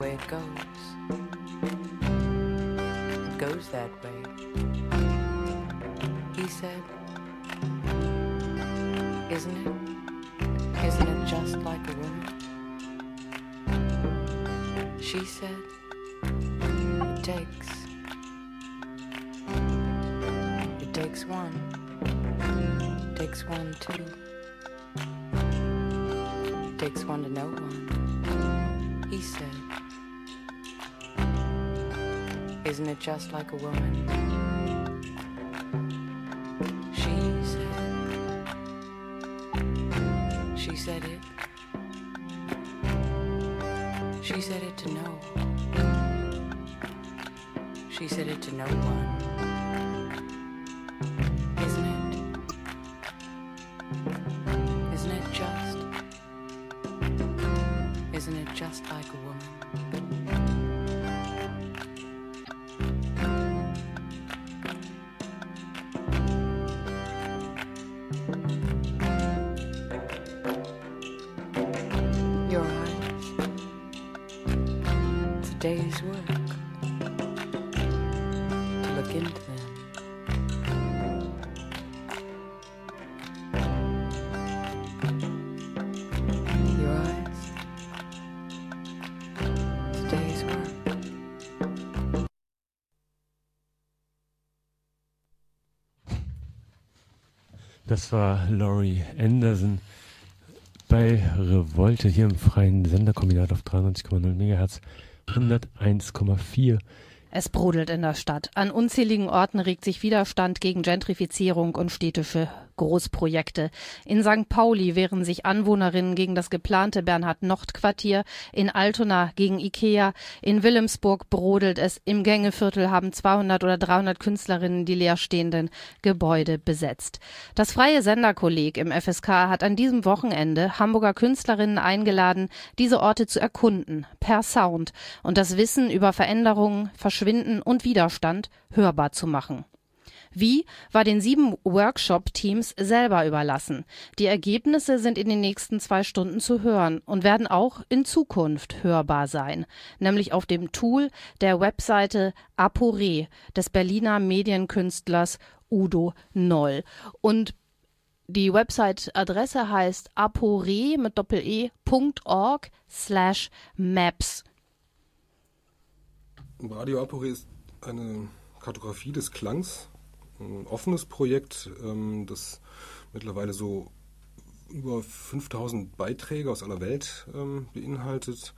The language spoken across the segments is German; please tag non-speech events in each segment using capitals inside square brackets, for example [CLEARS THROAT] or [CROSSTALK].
way it goes. It goes that way. He said, Isn't it? Isn't it just like a woman? She said, It takes. It takes one. It takes one, too. It takes one to know one. He said, Isn't it just like a woman? She said, She said it. She said it to no. She said it to no one. Das war Laurie Anderson bei Revolte hier im freien Senderkombinat auf 93,0 MHz 101,4. Es brodelt in der Stadt. An unzähligen Orten regt sich Widerstand gegen Gentrifizierung und städtische Großprojekte. In St. Pauli wehren sich Anwohnerinnen gegen das geplante Bernhard-Nocht-Quartier, in Altona gegen Ikea, in Wilhelmsburg brodelt es, im Gängeviertel haben 200 oder 300 Künstlerinnen die leerstehenden Gebäude besetzt. Das freie Senderkolleg im FSK hat an diesem Wochenende Hamburger Künstlerinnen eingeladen, diese Orte zu erkunden, per Sound und das Wissen über Veränderungen, Verschwinden und Widerstand hörbar zu machen. Wie war den sieben Workshop-Teams selber überlassen. Die Ergebnisse sind in den nächsten zwei Stunden zu hören und werden auch in Zukunft hörbar sein, nämlich auf dem Tool der Webseite Apore des Berliner Medienkünstlers Udo Noll. Und die Website-Adresse heißt apore mit doppel-e.org slash maps. Radio Apore ist eine Kartografie des Klangs, ein offenes Projekt, ähm, das mittlerweile so über 5000 Beiträge aus aller Welt ähm, beinhaltet.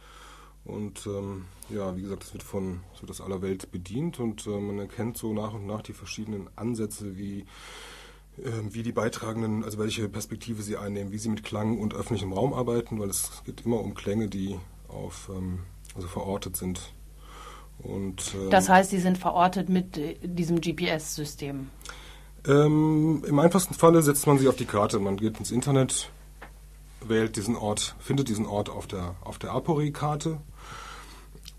Und ähm, ja, wie gesagt, es wird von so aus aller Welt bedient und äh, man erkennt so nach und nach die verschiedenen Ansätze, wie, wie die Beitragenden, also welche Perspektive sie einnehmen, wie sie mit Klang und öffentlichem Raum arbeiten, weil es geht immer um Klänge, die auf, also verortet sind. Und, ähm, Das heißt, Sie sind verortet mit äh, diesem GPS-System. Ähm, Im einfachsten Falle setzt man sie auf die Karte. Man geht ins Internet, wählt diesen Ort, findet diesen Ort auf der, auf der Apori-Karte.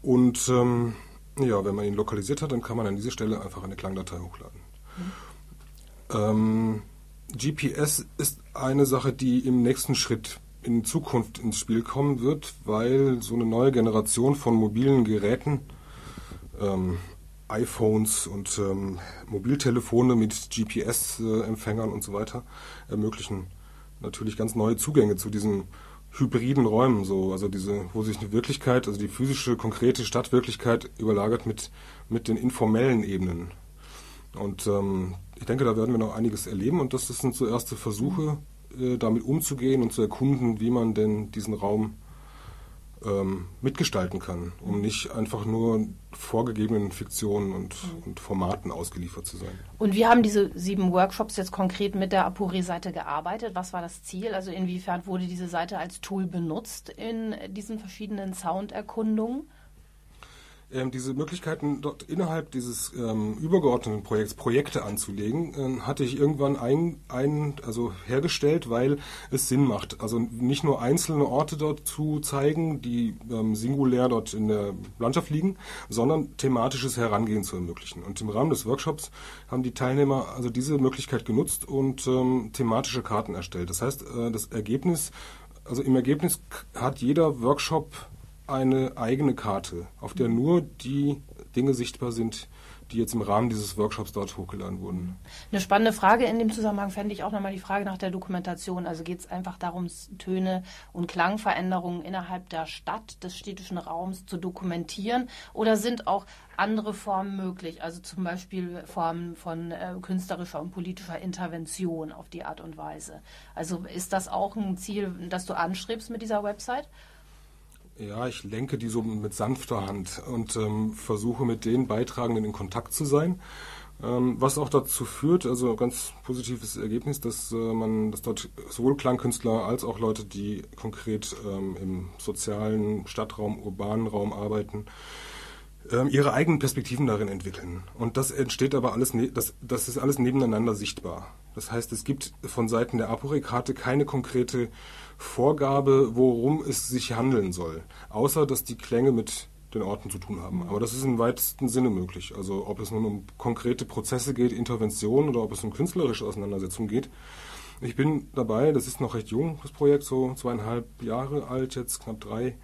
Und ähm, ja, wenn man ihn lokalisiert hat, dann kann man an diese Stelle einfach eine Klangdatei hochladen. Ähm, GPS ist eine Sache, die im nächsten Schritt in Zukunft ins Spiel kommen wird, weil so eine neue Generation von mobilen Geräten ähm, iPhones und ähm, Mobiltelefone mit GPS-Empfängern und so weiter ermöglichen natürlich ganz neue Zugänge zu diesen hybriden Räumen, so also diese, wo sich eine Wirklichkeit, also die physische, konkrete Stadtwirklichkeit überlagert mit mit den informellen Ebenen. Und ähm, ich denke, da werden wir noch einiges erleben und das sind so erste Versuche, äh, damit umzugehen und zu erkunden, wie man denn diesen Raum ähm, mitgestalten kann, um nicht einfach nur vorgegebenen Fiktionen und, und Formaten ausgeliefert zu sein. Und wie haben diese sieben Workshops jetzt konkret mit der Apore-Seite gearbeitet? Was war das Ziel? Also inwiefern wurde diese Seite als Tool benutzt in diesen verschiedenen Sounderkundungen? Ähm, diese Möglichkeiten dort innerhalb dieses ähm, übergeordneten Projekts Projekte anzulegen, ähm, hatte ich irgendwann ein, ein, also hergestellt, weil es Sinn macht. Also nicht nur einzelne Orte dort zu zeigen, die ähm, singulär dort in der Landschaft liegen, sondern thematisches Herangehen zu ermöglichen. Und im Rahmen des Workshops haben die Teilnehmer also diese Möglichkeit genutzt und ähm, thematische Karten erstellt. Das heißt, äh, das Ergebnis, also im Ergebnis hat jeder Workshop eine eigene Karte, auf der nur die Dinge sichtbar sind, die jetzt im Rahmen dieses Workshops dort hochgeladen wurden. Eine spannende Frage in dem Zusammenhang fände ich auch nochmal die Frage nach der Dokumentation. Also geht es einfach darum, Töne und Klangveränderungen innerhalb der Stadt, des städtischen Raums zu dokumentieren? Oder sind auch andere Formen möglich? Also zum Beispiel Formen von äh, künstlerischer und politischer Intervention auf die Art und Weise. Also ist das auch ein Ziel, das du anstrebst mit dieser Website? Ja, ich lenke die so mit sanfter Hand und ähm, versuche mit den Beitragenden in Kontakt zu sein. Ähm, was auch dazu führt, also ganz positives Ergebnis, dass äh, man, dass dort sowohl Klangkünstler als auch Leute, die konkret ähm, im sozialen Stadtraum, urbanen Raum arbeiten, ähm, ihre eigenen Perspektiven darin entwickeln. Und das entsteht aber alles, ne das, das ist alles nebeneinander sichtbar. Das heißt, es gibt von Seiten der Aporekarte keine konkrete Vorgabe, worum es sich handeln soll, außer dass die Klänge mit den Orten zu tun haben. Aber das ist im weitesten Sinne möglich. Also ob es nun um konkrete Prozesse geht, Interventionen oder ob es um künstlerische Auseinandersetzungen geht. Ich bin dabei, das ist noch recht jung, das Projekt, so zweieinhalb Jahre alt, jetzt knapp drei.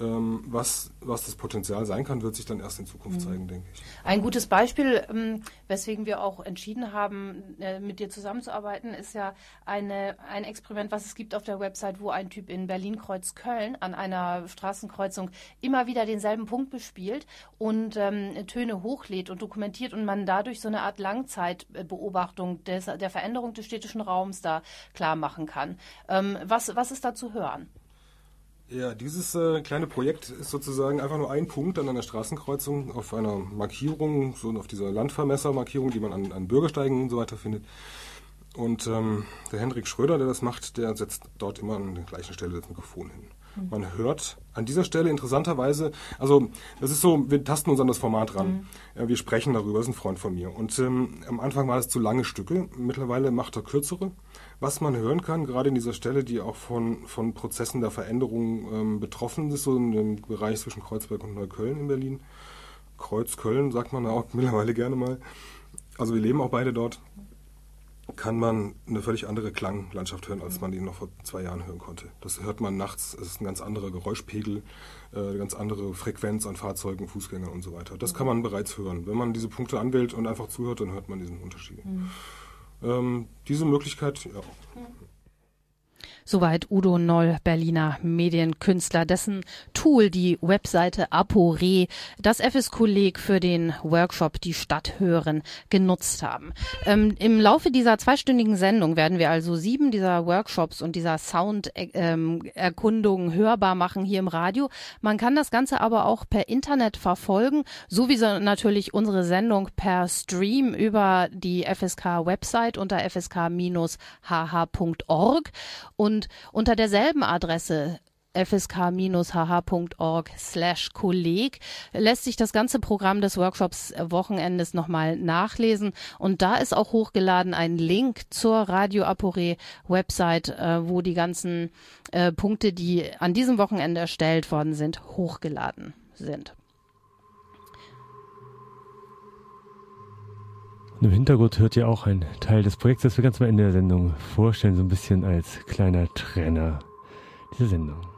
Ähm, was, was das Potenzial sein kann, wird sich dann erst in Zukunft mhm. zeigen, denke ich. Ein gutes Beispiel, ähm, weswegen wir auch entschieden haben, äh, mit dir zusammenzuarbeiten, ist ja eine, ein Experiment, was es gibt auf der Website, wo ein Typ in Berlin-Kreuzköln an einer Straßenkreuzung immer wieder denselben Punkt bespielt und ähm, Töne hochlädt und dokumentiert und man dadurch so eine Art Langzeitbeobachtung des, der Veränderung des städtischen Raums da klar machen kann. Ähm, was, was ist da zu hören? Ja, dieses äh, kleine Projekt ist sozusagen einfach nur ein Punkt an einer Straßenkreuzung auf einer Markierung, so auf dieser Landvermessermarkierung, die man an, an Bürgersteigen und so weiter findet. Und ähm, der Hendrik Schröder, der das macht, der setzt dort immer an der gleichen Stelle das Mikrofon hin. Mhm. Man hört an dieser Stelle interessanterweise, also das ist so, wir tasten uns an das Format ran. Mhm. Ja, wir sprechen darüber, das ist ein Freund von mir. Und ähm, am Anfang war es zu lange Stücke, mittlerweile macht er kürzere. Was man hören kann, gerade in dieser Stelle, die auch von, von Prozessen der Veränderung ähm, betroffen ist, so in dem Bereich zwischen Kreuzberg und Neukölln in Berlin. Kreuzköln sagt man auch [LAUGHS] mittlerweile gerne mal. Also wir leben auch beide dort kann man eine völlig andere Klanglandschaft hören, als man die noch vor zwei Jahren hören konnte. Das hört man nachts, es ist ein ganz anderer Geräuschpegel, äh, eine ganz andere Frequenz an Fahrzeugen, Fußgängern und so weiter. Das kann man bereits hören. Wenn man diese Punkte anwählt und einfach zuhört, dann hört man diesen Unterschied. Mhm. Ähm, diese Möglichkeit, ja. Soweit Udo Noll, Berliner Medienkünstler, dessen Tool die Webseite Apore das FS-Kolleg für den Workshop Die Stadt hören genutzt haben. Ähm, Im Laufe dieser zweistündigen Sendung werden wir also sieben dieser Workshops und dieser Sounderkundung ähm, hörbar machen hier im Radio. Man kann das Ganze aber auch per Internet verfolgen, sowieso natürlich unsere Sendung per Stream über die FSK-Website unter fsk-hh.org und und unter derselben Adresse fsk-hh.org slash Kolleg lässt sich das ganze Programm des Workshops Wochenendes nochmal nachlesen und da ist auch hochgeladen ein Link zur Radio Apore Website, äh, wo die ganzen äh, Punkte, die an diesem Wochenende erstellt worden sind, hochgeladen sind. Und im Hintergrund hört ihr auch ein Teil des Projekts, das wir ganz am Ende der Sendung vorstellen, so ein bisschen als kleiner Trenner dieser Sendung.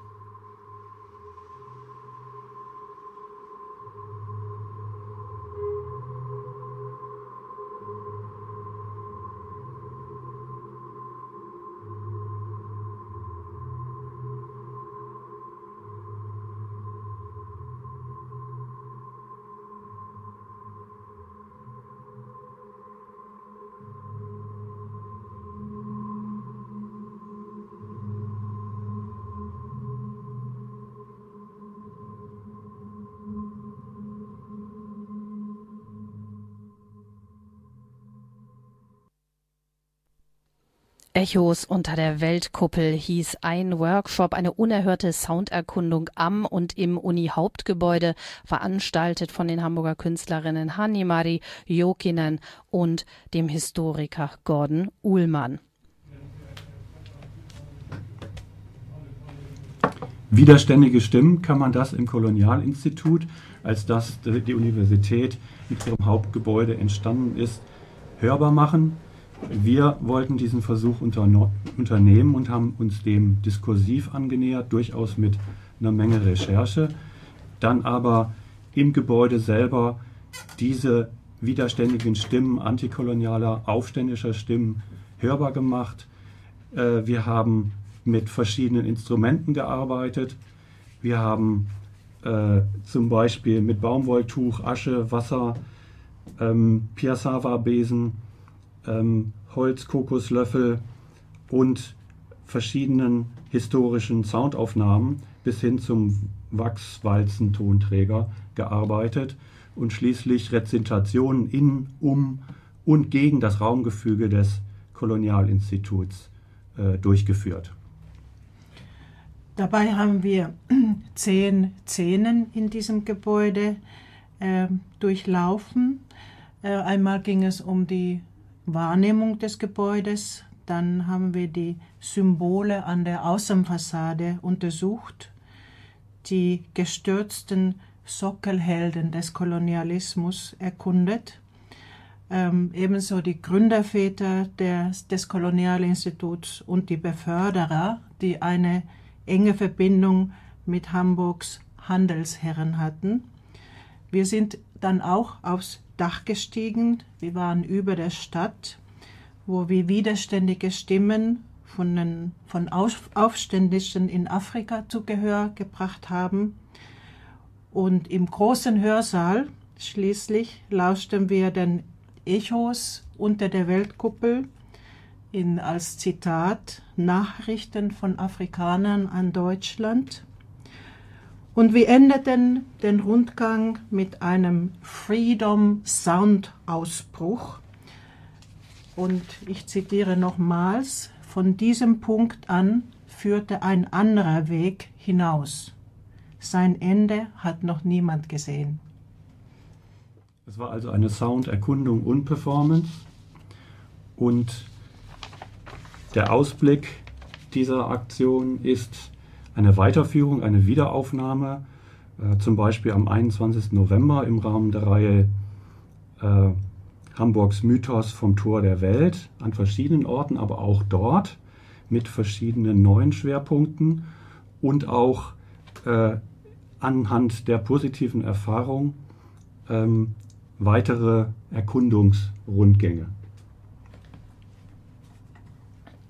Echos unter der Weltkuppel hieß ein Workshop, eine unerhörte Sounderkundung am und im Uni-Hauptgebäude, veranstaltet von den Hamburger Künstlerinnen Hanni-Mari Jokinen und dem Historiker Gordon Uhlmann. Widerständige Stimmen kann man das im Kolonialinstitut, als das die Universität mit ihrem Hauptgebäude entstanden ist, hörbar machen. Wir wollten diesen Versuch unternehmen und haben uns dem diskursiv angenähert, durchaus mit eine Menge Recherche. Dann aber im Gebäude selber diese widerständigen Stimmen antikolonialer, aufständischer Stimmen hörbar gemacht. Äh, wir haben mit verschiedenen Instrumenten gearbeitet. Wir haben äh, zum Beispiel mit Baumwolltuch, Asche, Wasser, ähm, Piassava-Besen, ähm, Holz, Kokoslöffel und verschiedenen historischen Soundaufnahmen bis hin zum Wachswalzentonträger gearbeitet und schließlich Rezentationen in, um und gegen das Raumgefüge des Kolonialinstituts äh, durchgeführt. Dabei haben wir [CLEARS THROAT] zehn Szenen in diesem Gebäude äh, durchlaufen. Äh, einmal ging es um die Wahrnehmung des Gebäudes, dann haben wir die Symbole an der Außenfassade untersucht, die gestürzten Sockelhelden des Kolonialismus erkundet, ähm, ebenso die Gründerväter des, des Kolonialinstituts und die Beförderer, die eine enge Verbindung mit Hamburgs Handelsherren hatten. Wir sind dann auch aufs Dach gestiegen. Wir waren über der Stadt, wo wir widerständige Stimmen von, den, von Aufständischen in Afrika zu Gehör gebracht haben. Und im großen Hörsaal schließlich lauschten wir den Echos unter der Weltkuppel in, als Zitat Nachrichten von Afrikanern an Deutschland. Und wir endeten den Rundgang mit einem Freedom Sound Ausbruch. Und ich zitiere nochmals, von diesem Punkt an führte ein anderer Weg hinaus. Sein Ende hat noch niemand gesehen. Es war also eine Sounderkundung und Performance. Und der Ausblick dieser Aktion ist eine Weiterführung, eine Wiederaufnahme, äh, zum Beispiel am 21. November im Rahmen der Reihe äh, Hamburgs Mythos vom Tor der Welt an verschiedenen Orten, aber auch dort mit verschiedenen neuen Schwerpunkten und auch äh, anhand der positiven Erfahrung ähm, weitere Erkundungsrundgänge.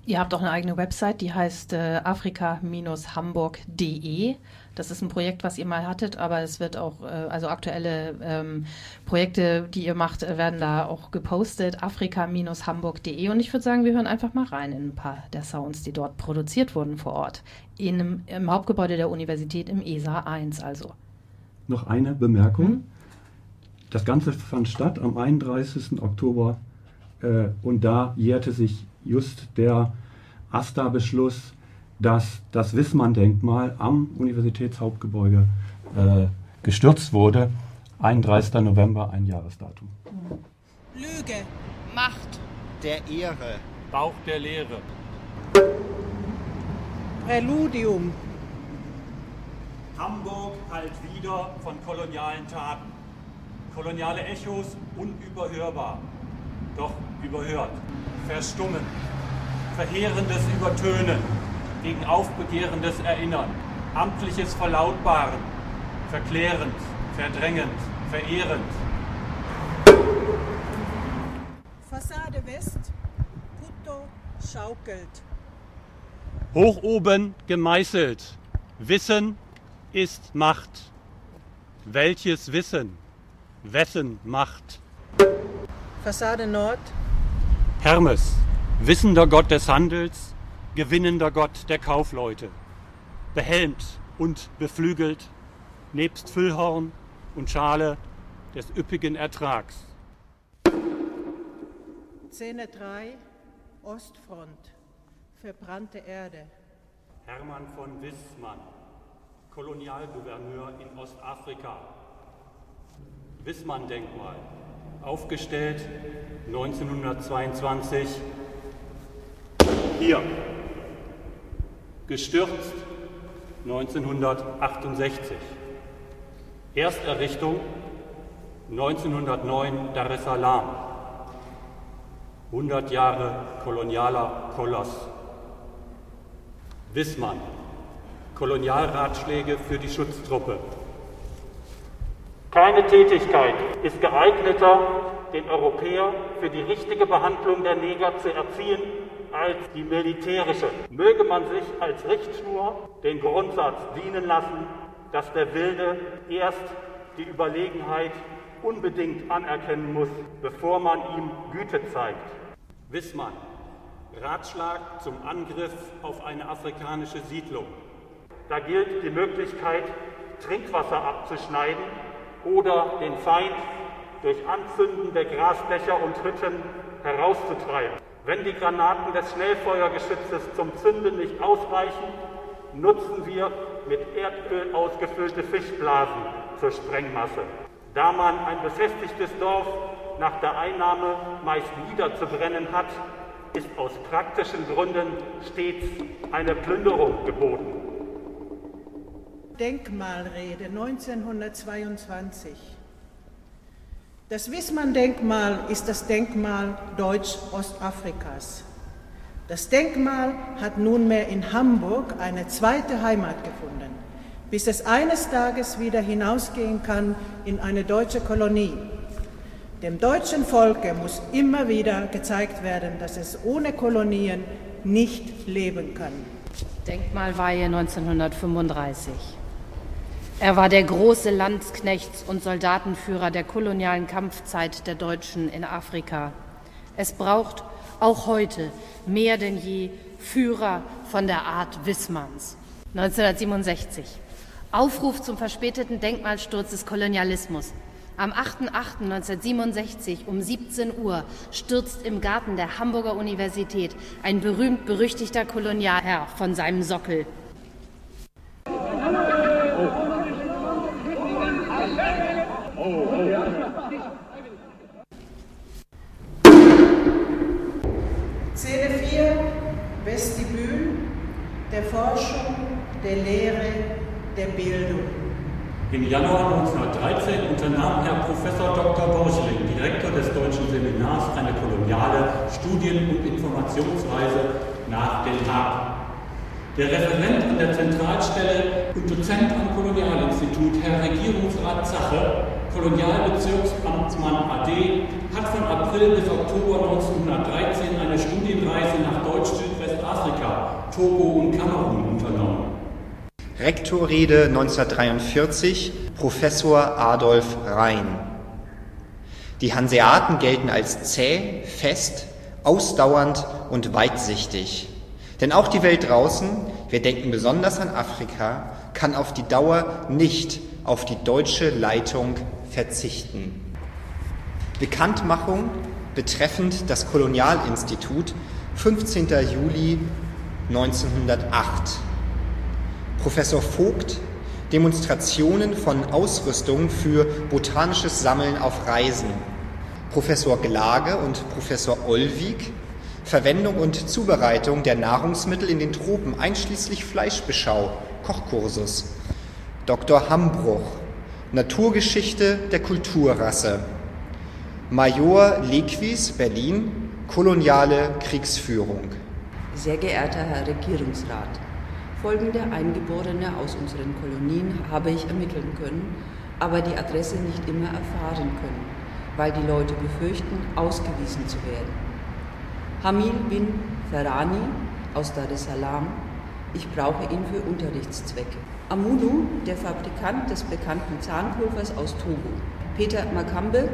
Ihr habt auch eine eigene Website, die heißt äh, afrika-hamburg.de. Das ist ein Projekt, was ihr mal hattet, aber es wird auch, äh, also aktuelle ähm, Projekte, die ihr macht, äh, werden da auch gepostet. afrika-hamburg.de. Und ich würde sagen, wir hören einfach mal rein in ein paar der Sounds, die dort produziert wurden vor Ort. In Im Hauptgebäude der Universität im ESA 1 also. Noch eine Bemerkung. Hm? Das Ganze fand statt am 31. Oktober äh, und da jährte sich just der AStA-Beschluss, dass das Wissmann-Denkmal am Universitätshauptgebäude äh, gestürzt wurde. 31. November, ein Jahresdatum. Lüge, Macht, der Ehre, Bauch der Lehre. Präludium. Hamburg halt wieder von kolonialen Taten. Koloniale Echos unüberhörbar, doch überhört verstummen, verheerendes Übertönen, gegen aufbegehrendes Erinnern, amtliches Verlautbaren, verklärend, verdrängend, verehrend. Fassade West, Putto schaukelt. Hoch oben gemeißelt, Wissen ist Macht. Welches Wissen? Wessen Macht? Fassade Nord, Hermes, wissender Gott des Handels, gewinnender Gott der Kaufleute, behelmt und beflügelt, nebst Füllhorn und Schale des üppigen Ertrags. Szene 3, Ostfront, verbrannte Erde. Hermann von Wissmann, Kolonialgouverneur in Ostafrika. Wissmann-Denkmal, aufgestellt 1922 hier. Gestürzt 1968. Ersterrichtung 1909 Dar es Salaam. 100 Jahre kolonialer Koloss. Wissmann, Kolonialratschläge für die Schutztruppe. Keine Tätigkeit ist geeigneter, den Europäer für die richtige Behandlung der Neger zu erziehen, als die militärische. Möge man sich als Richtschnur den Grundsatz dienen lassen, dass der Wilde erst die Überlegenheit unbedingt anerkennen muss, bevor man ihm Güte zeigt. Wissmann. Ratschlag zum Angriff auf eine afrikanische Siedlung. Da gilt die Möglichkeit, Trinkwasser abzuschneiden oder den Feind durch Anzünden der Grasdächer und Hütten herauszutreiben. Wenn die Granaten des Schnellfeuergeschützes zum Zünden nicht ausreichen, nutzen wir mit Erdöl ausgefüllte Fischblasen zur Sprengmasse. Da man ein befestigtes Dorf nach der Einnahme meist niederzubrennen hat, ist aus praktischen Gründen stets eine Plünderung geboten. Denkmalrede 1922. Das Wissmann-Denkmal ist das Denkmal Deutsch-Ostafrikas. Das Denkmal hat nunmehr in Hamburg eine zweite Heimat gefunden, bis es eines Tages wieder hinausgehen kann in eine deutsche Kolonie. Dem deutschen Volke muss immer wieder gezeigt werden, dass es ohne Kolonien nicht leben kann. Denkmalweihe 1935. Er war der große Landsknechts- und Soldatenführer der kolonialen Kampfzeit der Deutschen in Afrika. Es braucht auch heute mehr denn je Führer von der Art Wissmanns. 1967. Aufruf zum verspäteten Denkmalsturz des Kolonialismus. Am 8.8.1967 um 17 Uhr stürzt im Garten der Hamburger Universität ein berühmt-berüchtigter Kolonialherr von seinem Sockel. Szene 4, Vestibül der Forschung, der Lehre, der Bildung. Im Januar 1913 unternahm Herr Professor Dr. Borschling, Direktor des Deutschen Seminars, eine koloniale Studien- und Informationsreise nach Den Haag. Der Referent an der Zentralstelle und Dozent am Kolonialinstitut, Herr Regierungsrat Zache, Kolonialbezirksamtmann AD, hat von April bis Oktober 1913 eine Studienreise nach Deutsch-Südwestafrika, Togo und Kamerun unternommen. Rektorrede 1943, Professor Adolf Rhein. Die Hanseaten gelten als zäh, fest, ausdauernd und weitsichtig. Denn auch die Welt draußen, wir denken besonders an Afrika, kann auf die Dauer nicht auf die deutsche Leitung verzichten. Bekanntmachung betreffend das Kolonialinstitut 15. Juli 1908. Professor Vogt Demonstrationen von Ausrüstung für botanisches Sammeln auf Reisen. Professor Glage und Professor Olwig Verwendung und Zubereitung der Nahrungsmittel in den Tropen einschließlich Fleischbeschau, Kochkursus. Dr. Hambruch Naturgeschichte der Kulturrasse. Major Lequis, Berlin, koloniale Kriegsführung. Sehr geehrter Herr Regierungsrat, folgende Eingeborene aus unseren Kolonien habe ich ermitteln können, aber die Adresse nicht immer erfahren können, weil die Leute befürchten, ausgewiesen zu werden. Hamil bin Ferrani aus Dar es Salaam, ich brauche ihn für Unterrichtszwecke. Amunu, der Fabrikant des bekannten Zahnpulvers aus Togo. Peter Makambe,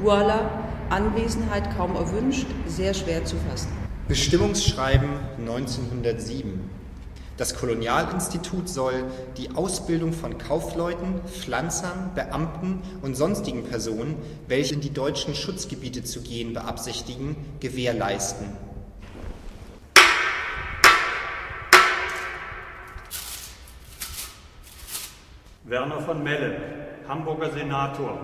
Douala, Anwesenheit kaum erwünscht, sehr schwer zu fassen. Bestimmungsschreiben 1907. Das Kolonialinstitut soll die Ausbildung von Kaufleuten, Pflanzern, Beamten und sonstigen Personen, welche in die deutschen Schutzgebiete zu gehen beabsichtigen, gewährleisten. Werner von Melle, Hamburger Senator,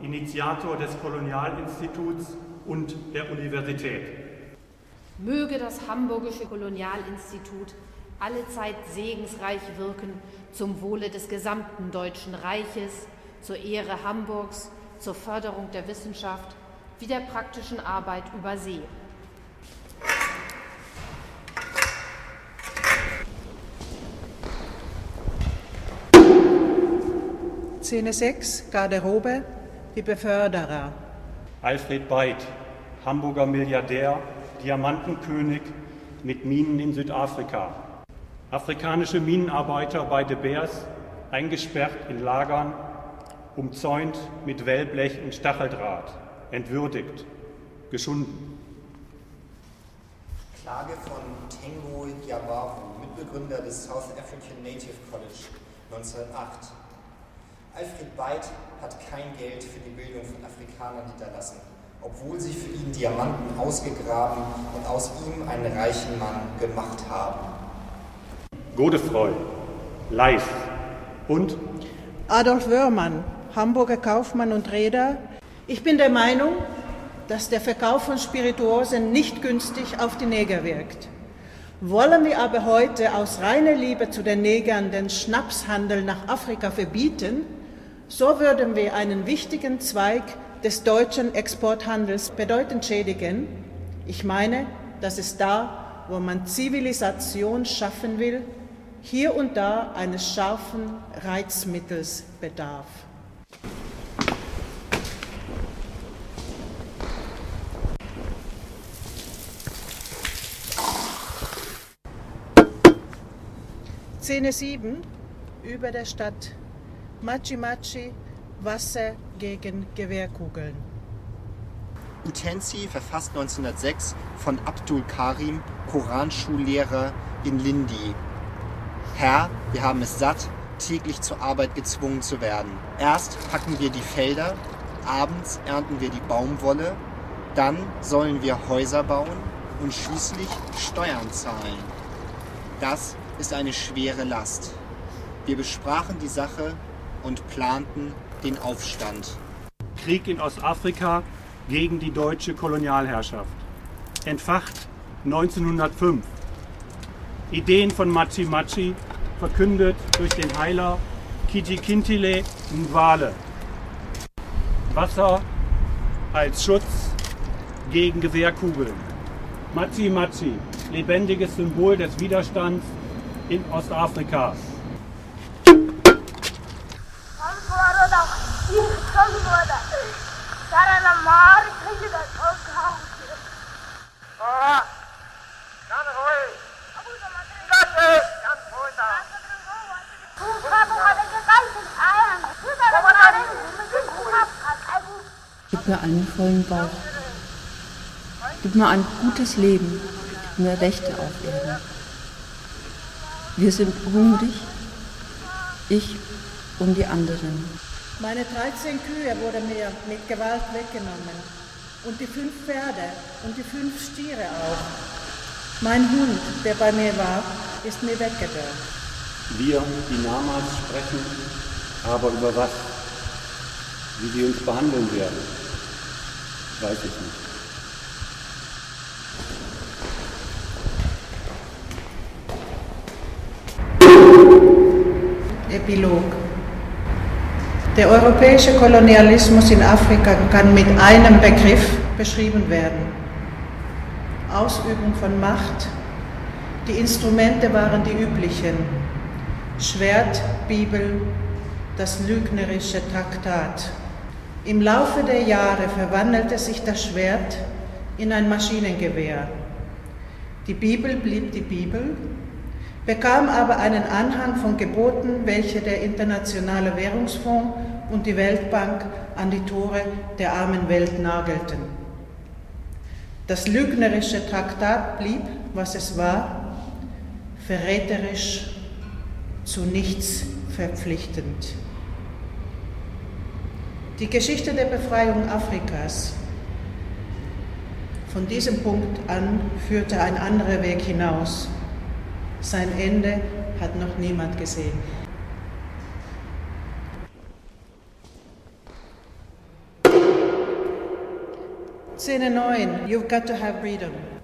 Initiator des Kolonialinstituts und der Universität. Möge das Hamburgische Kolonialinstitut allezeit segensreich wirken zum Wohle des gesamten Deutschen Reiches, zur Ehre Hamburgs, zur Förderung der Wissenschaft wie der praktischen Arbeit über See. Szene 6, Garderobe, die Beförderer. Alfred Beit, Hamburger Milliardär, Diamantenkönig mit Minen in Südafrika. Afrikanische Minenarbeiter bei De Beers, eingesperrt in Lagern, umzäunt mit Wellblech und Stacheldraht, entwürdigt, geschunden. Klage von Tengo Yabavu, Mitbegründer des South African Native College 1908. Alfred Beit hat kein Geld für die Bildung von Afrikanern hinterlassen, obwohl sie für ihn Diamanten ausgegraben und aus ihm einen reichen Mann gemacht haben. Godefroy, Leis und Adolf Wörmann, Hamburger Kaufmann und Reeder. Ich bin der Meinung, dass der Verkauf von Spirituosen nicht günstig auf die Neger wirkt. Wollen wir aber heute aus reiner Liebe zu den Negern den Schnapshandel nach Afrika verbieten, so würden wir einen wichtigen Zweig des deutschen Exporthandels bedeutend schädigen. Ich meine, dass es da, wo man Zivilisation schaffen will, hier und da eines scharfen Reizmittels bedarf. Szene 7 über der Stadt. Machi Machi, Wasser gegen Gewehrkugeln. Utensi, verfasst 1906 von Abdul Karim, Koranschullehrer in Lindi. Herr, wir haben es satt, täglich zur Arbeit gezwungen zu werden. Erst packen wir die Felder, abends ernten wir die Baumwolle, dann sollen wir Häuser bauen und schließlich Steuern zahlen. Das ist eine schwere Last. Wir besprachen die Sache und planten den Aufstand. Krieg in Ostafrika gegen die deutsche Kolonialherrschaft. Entfacht 1905. Ideen von Machi Machi, verkündet durch den Heiler Kijikintile Nwale. Wasser als Schutz gegen Gewehrkugeln. Machi Machi, lebendiges Symbol des Widerstands in Ostafrika. Gib mir einen vollen Bauch. Gib mir ein gutes Leben. Gib mir Rechte auf Erden. Wir sind hungrig, ich und die anderen. Meine 13 Kühe wurden mir mit Gewalt weggenommen und die fünf Pferde und die fünf Stiere auch. Mein Hund, der bei mir war, ist mir weggedrückt. Wir, die Namas sprechen, aber über was? Wie sie uns behandeln werden, weiß ich nicht. Epilog. Der europäische Kolonialismus in Afrika kann mit einem Begriff beschrieben werden. Ausübung von Macht. Die Instrumente waren die üblichen. Schwert, Bibel, das lügnerische Traktat. Im Laufe der Jahre verwandelte sich das Schwert in ein Maschinengewehr. Die Bibel blieb die Bibel, bekam aber einen Anhang von Geboten, welche der Internationale Währungsfonds und die Weltbank an die Tore der armen Welt nagelten. Das lügnerische Traktat blieb, was es war, verräterisch, zu nichts verpflichtend. Die Geschichte der Befreiung Afrikas. Von diesem Punkt an führte ein anderer Weg hinaus. Sein Ende hat noch niemand gesehen. Szene 9. You've got to have freedom.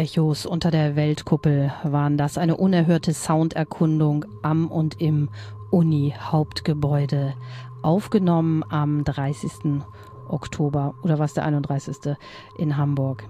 Echos unter der Weltkuppel waren das. Eine unerhörte Sounderkundung am und im Uni-Hauptgebäude. Aufgenommen am 30. Oktober oder was der 31. in Hamburg.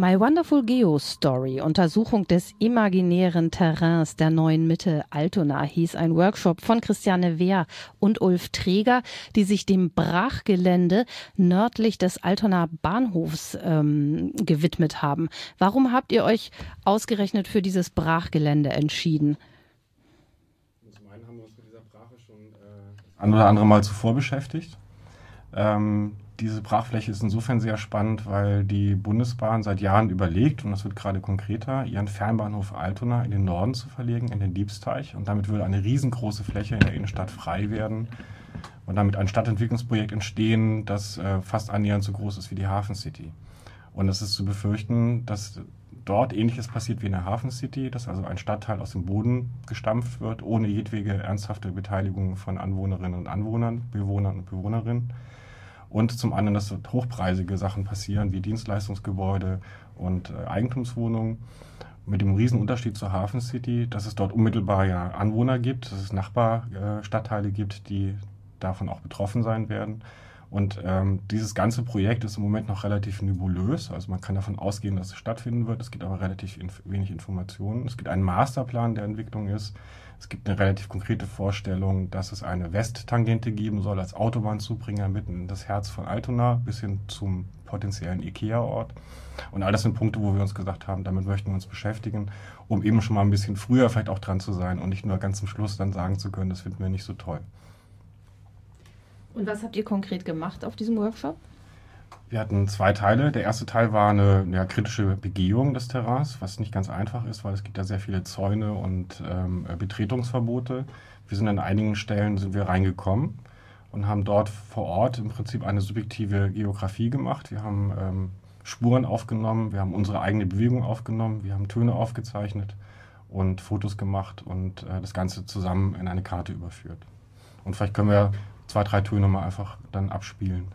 My Wonderful Geo Story, Untersuchung des imaginären Terrains der neuen Mitte Altona, hieß ein Workshop von Christiane Wehr und Ulf Träger, die sich dem Brachgelände nördlich des Altona Bahnhofs ähm, gewidmet haben. Warum habt ihr euch ausgerechnet für dieses Brachgelände entschieden? Zum einen haben wir uns mit dieser Brache schon äh, ein oder andere Mal zuvor beschäftigt. Ähm, diese Brachfläche ist insofern sehr spannend, weil die Bundesbahn seit Jahren überlegt, und das wird gerade konkreter, ihren Fernbahnhof Altona in den Norden zu verlegen, in den Diebsteich. Und damit würde eine riesengroße Fläche in der Innenstadt frei werden und damit ein Stadtentwicklungsprojekt entstehen, das äh, fast annähernd so groß ist wie die Hafen City. Und es ist zu befürchten, dass dort Ähnliches passiert wie in der Hafen City, dass also ein Stadtteil aus dem Boden gestampft wird, ohne jedwege ernsthafte Beteiligung von Anwohnerinnen und Anwohnern, Bewohnern und Bewohnerinnen und zum anderen, dass hochpreisige Sachen passieren, wie Dienstleistungsgebäude und äh, Eigentumswohnungen. Mit dem Riesenunterschied zur Hafen City, dass es dort unmittelbar ja Anwohner gibt, dass es Nachbarstadtteile äh, gibt, die davon auch betroffen sein werden. Und ähm, dieses ganze Projekt ist im Moment noch relativ nebulös. Also man kann davon ausgehen, dass es stattfinden wird. Es gibt aber relativ inf wenig Informationen. Es gibt einen Masterplan der Entwicklung ist. Es gibt eine relativ konkrete Vorstellung, dass es eine Westtangente geben soll als Autobahnzubringer mitten in das Herz von Altona bis hin zum potenziellen IKEA-Ort. Und all das sind Punkte, wo wir uns gesagt haben, damit möchten wir uns beschäftigen, um eben schon mal ein bisschen früher vielleicht auch dran zu sein und nicht nur ganz zum Schluss dann sagen zu können, das finden wir nicht so toll. Und was habt ihr konkret gemacht auf diesem Workshop? Wir hatten zwei Teile. Der erste Teil war eine ja, kritische Begehung des Terrains, was nicht ganz einfach ist, weil es gibt ja sehr viele Zäune und ähm, Betretungsverbote. Wir sind an einigen Stellen sind wir reingekommen und haben dort vor Ort im Prinzip eine subjektive Geografie gemacht. Wir haben ähm, Spuren aufgenommen, wir haben unsere eigene Bewegung aufgenommen, wir haben Töne aufgezeichnet und Fotos gemacht und äh, das Ganze zusammen in eine Karte überführt. Und vielleicht können wir zwei, drei Töne mal einfach dann abspielen.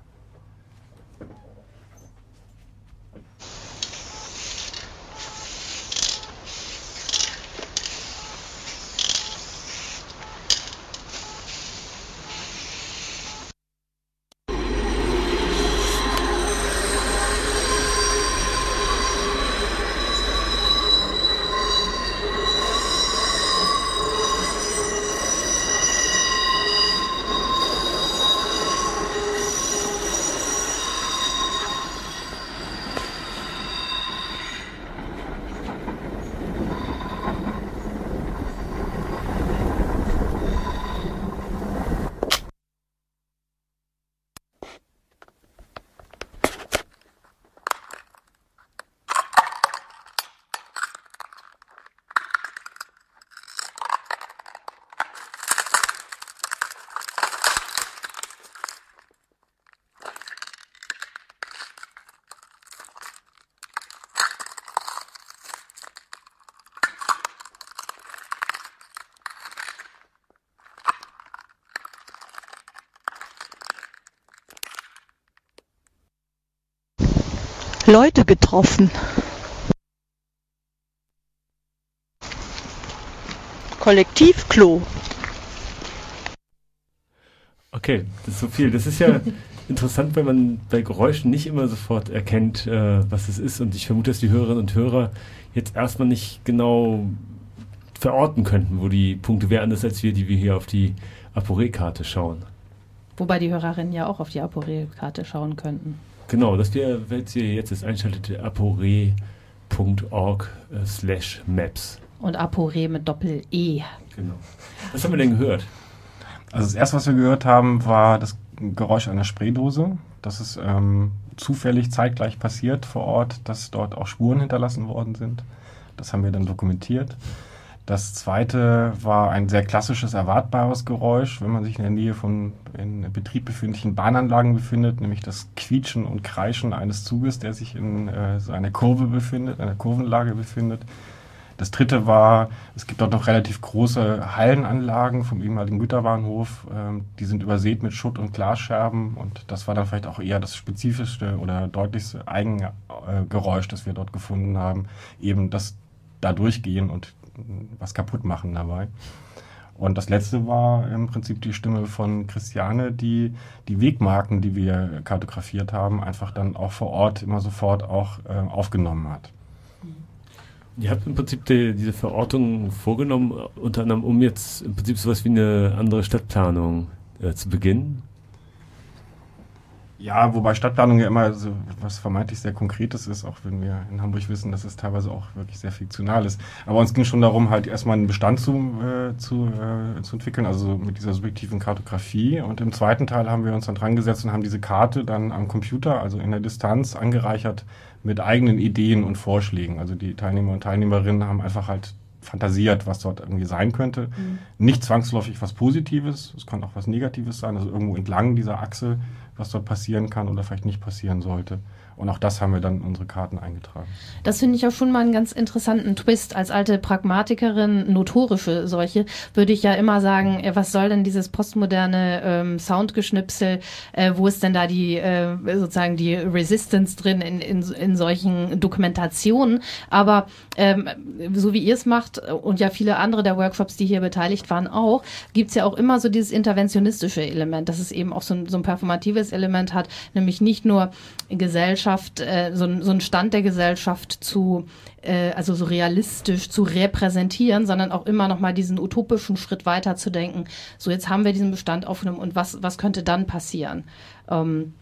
Leute getroffen. Kollektivklo. Okay, das ist so viel. Das ist ja [LAUGHS] interessant, weil man bei Geräuschen nicht immer sofort erkennt, äh, was es ist. Und ich vermute, dass die Hörerinnen und Hörer jetzt erstmal nicht genau verorten könnten, wo die Punkte wären, anders als wir, die wir hier auf die Aporé-Karte schauen. Wobei die Hörerinnen ja auch auf die Aporé-Karte schauen könnten. Genau, das wäre, wenn ihr jetzt das einschaltet, apore.org äh, slash maps. Und Apore mit Doppel-E. Genau. Was haben wir denn gehört? Also das erste, was wir gehört haben, war das Geräusch einer Spraydose. Das ist ähm, zufällig zeitgleich passiert vor Ort, dass dort auch Spuren hinterlassen worden sind. Das haben wir dann dokumentiert. Das zweite war ein sehr klassisches, erwartbares Geräusch, wenn man sich in der Nähe von in Betrieb befindlichen Bahnanlagen befindet, nämlich das Quietschen und Kreischen eines Zuges, der sich in äh, so einer Kurve befindet, einer Kurvenlage befindet. Das dritte war, es gibt dort noch relativ große Hallenanlagen vom ehemaligen Güterbahnhof. Ähm, die sind übersät mit Schutt und Glasscherben und das war dann vielleicht auch eher das spezifischste oder deutlichste Eigengeräusch, das wir dort gefunden haben. Eben das da durchgehen und was kaputt machen dabei. Und das letzte war im Prinzip die Stimme von Christiane, die die Wegmarken, die wir kartografiert haben, einfach dann auch vor Ort immer sofort auch äh, aufgenommen hat. Ihr habt im Prinzip die, diese Verortung vorgenommen, unter anderem um jetzt im Prinzip sowas wie eine andere Stadtplanung äh, zu beginnen. Ja, wobei Stadtplanung ja immer so was vermeintlich sehr Konkretes ist, auch wenn wir in Hamburg wissen, dass es teilweise auch wirklich sehr fiktional ist. Aber uns ging schon darum, halt erstmal einen Bestand zu, äh, zu, äh, zu entwickeln, also mit dieser subjektiven Kartografie. Und im zweiten Teil haben wir uns dann dran gesetzt und haben diese Karte dann am Computer, also in der Distanz, angereichert mit eigenen Ideen und Vorschlägen. Also die Teilnehmer und Teilnehmerinnen haben einfach halt fantasiert, was dort irgendwie sein könnte. Mhm. Nicht zwangsläufig was Positives, es kann auch was Negatives sein, also irgendwo entlang dieser Achse was dort passieren kann oder vielleicht nicht passieren sollte. Und auch das haben wir dann in unsere Karten eingetragen. Das finde ich auch schon mal einen ganz interessanten Twist. Als alte Pragmatikerin, notorische solche, würde ich ja immer sagen, äh, was soll denn dieses postmoderne ähm, Soundgeschnipsel? Äh, wo ist denn da die äh, sozusagen die Resistance drin in, in, in solchen Dokumentationen? Aber ähm, so wie ihr es macht und ja viele andere der Workshops, die hier beteiligt waren, auch, gibt's ja auch immer so dieses interventionistische Element, dass es eben auch so ein, so ein performatives Element hat, nämlich nicht nur Gesellschaft, äh, so, so ein Stand der Gesellschaft zu, äh, also so realistisch zu repräsentieren, sondern auch immer noch mal diesen utopischen Schritt weiter zu denken. So, jetzt haben wir diesen Bestand aufgenommen und was, was könnte dann passieren? Ähm,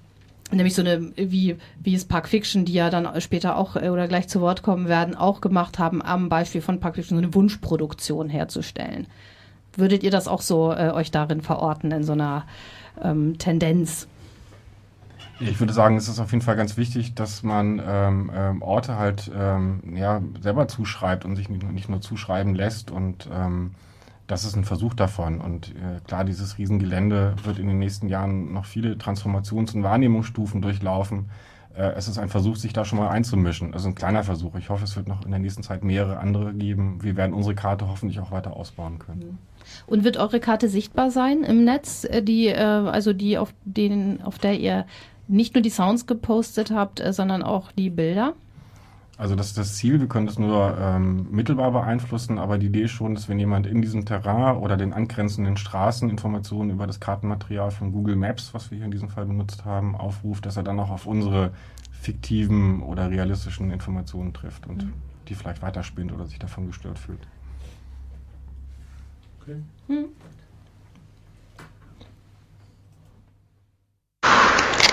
nämlich so eine, wie, wie es Park Fiction, die ja dann später auch äh, oder gleich zu Wort kommen werden, auch gemacht haben, am Beispiel von Park Fiction so eine Wunschproduktion herzustellen. Würdet ihr das auch so äh, euch darin verorten, in so einer ähm, Tendenz? Ich würde sagen, es ist auf jeden Fall ganz wichtig, dass man ähm, ähm, Orte halt ähm, ja, selber zuschreibt und sich nicht, nicht nur zuschreiben lässt. Und ähm, das ist ein Versuch davon. Und äh, klar, dieses Riesengelände wird in den nächsten Jahren noch viele Transformations- und Wahrnehmungsstufen durchlaufen. Äh, es ist ein Versuch, sich da schon mal einzumischen. Also ein kleiner Versuch. Ich hoffe, es wird noch in der nächsten Zeit mehrere andere geben. Wir werden unsere Karte hoffentlich auch weiter ausbauen können. Mhm. Und wird eure Karte sichtbar sein im Netz, äh, die, äh, also die, auf, den, auf der ihr nicht nur die Sounds gepostet habt, äh, sondern auch die Bilder? Also das ist das Ziel, wir können das nur ähm, mittelbar beeinflussen, aber die Idee ist schon, dass wenn jemand in diesem Terrain oder den angrenzenden Straßen Informationen über das Kartenmaterial von Google Maps, was wir hier in diesem Fall benutzt haben, aufruft, dass er dann auch auf unsere fiktiven oder realistischen Informationen trifft und mhm. die vielleicht weiterspinnt oder sich davon gestört fühlt. Okay. Mhm.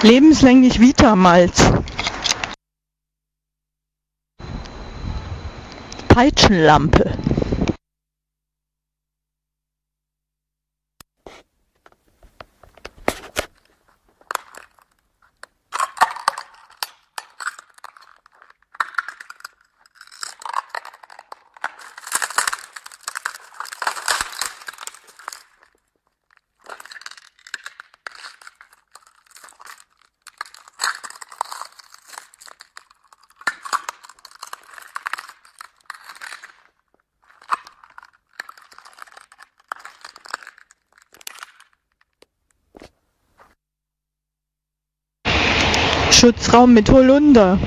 Lebenslänglich Vitamalz. Peitschenlampe. Schutzraum mit Holunder.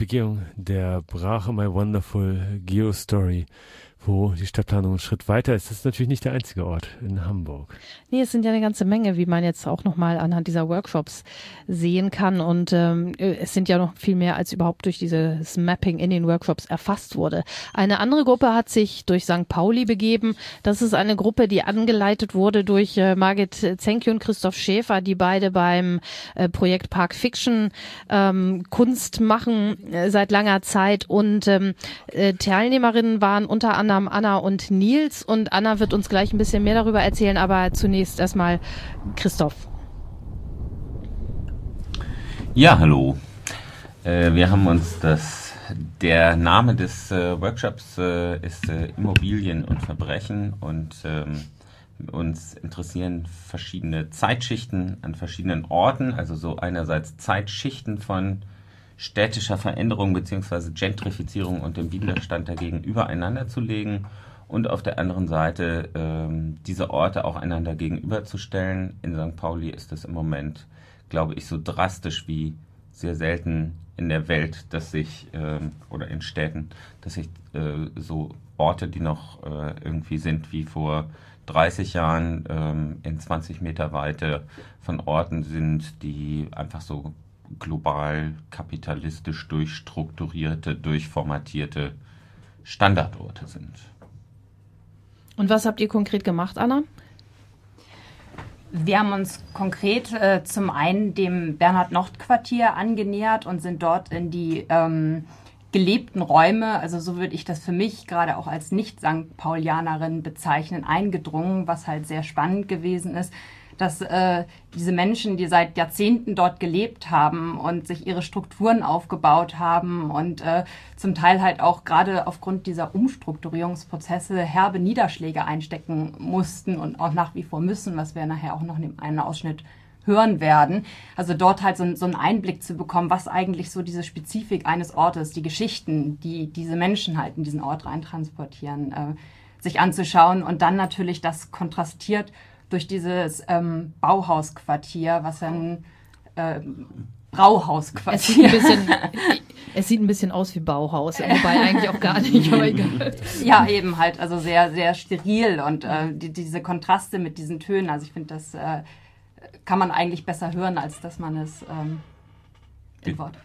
Begehung der Brache My Wonderful Geo-Story wo die Stadtplanung einen Schritt weiter ist. Das ist natürlich nicht der einzige Ort in Hamburg. Nee, es sind ja eine ganze Menge, wie man jetzt auch nochmal anhand dieser Workshops sehen kann. Und ähm, es sind ja noch viel mehr, als überhaupt durch dieses Mapping in den Workshops erfasst wurde. Eine andere Gruppe hat sich durch St. Pauli begeben. Das ist eine Gruppe, die angeleitet wurde durch äh, Margit Zenke und Christoph Schäfer, die beide beim äh, Projekt Park Fiction ähm, Kunst machen äh, seit langer Zeit. Und ähm, äh, Teilnehmerinnen waren unter anderem anderem Anna und Nils. Und Anna wird uns gleich ein bisschen mehr darüber erzählen, aber zunächst erstmal Christoph. Ja, hallo. Äh, wir haben uns das, der Name des äh, Workshops äh, ist äh, Immobilien und Verbrechen und ähm, uns interessieren verschiedene Zeitschichten an verschiedenen Orten, also so einerseits Zeitschichten von städtischer Veränderung bzw. Gentrifizierung und dem Widerstand dagegen übereinander zu legen und auf der anderen Seite ähm, diese Orte auch einander gegenüberzustellen. In St. Pauli ist es im Moment, glaube ich, so drastisch wie sehr selten in der Welt, dass sich, ähm, oder in Städten, dass sich äh, so Orte, die noch äh, irgendwie sind wie vor 30 Jahren ähm, in 20 Meter Weite von Orten sind, die einfach so global kapitalistisch durchstrukturierte, durchformatierte Standardorte sind. Und was habt ihr konkret gemacht, Anna? Wir haben uns konkret äh, zum einen dem Bernhard-Nocht-Quartier angenähert und sind dort in die ähm, gelebten Räume, also so würde ich das für mich gerade auch als Nicht-St. Paulianerin bezeichnen, eingedrungen, was halt sehr spannend gewesen ist dass äh, diese Menschen, die seit Jahrzehnten dort gelebt haben und sich ihre Strukturen aufgebaut haben und äh, zum Teil halt auch gerade aufgrund dieser Umstrukturierungsprozesse herbe Niederschläge einstecken mussten und auch nach wie vor müssen, was wir nachher auch noch in einem Ausschnitt hören werden. Also dort halt so, so einen Einblick zu bekommen, was eigentlich so diese Spezifik eines Ortes, die Geschichten, die diese Menschen halt in diesen Ort reintransportieren, äh, sich anzuschauen und dann natürlich das kontrastiert durch dieses ähm, Bauhausquartier, was ein äh, Brauhausquartier. Es sieht, [LAUGHS] es sieht ein bisschen aus wie Bauhaus, wobei eigentlich auch gar nicht, aber [LAUGHS] egal. Ja, eben halt, also sehr, sehr steril und äh, die, diese Kontraste mit diesen Tönen, also ich finde, das äh, kann man eigentlich besser hören, als dass man es ähm, in Wort.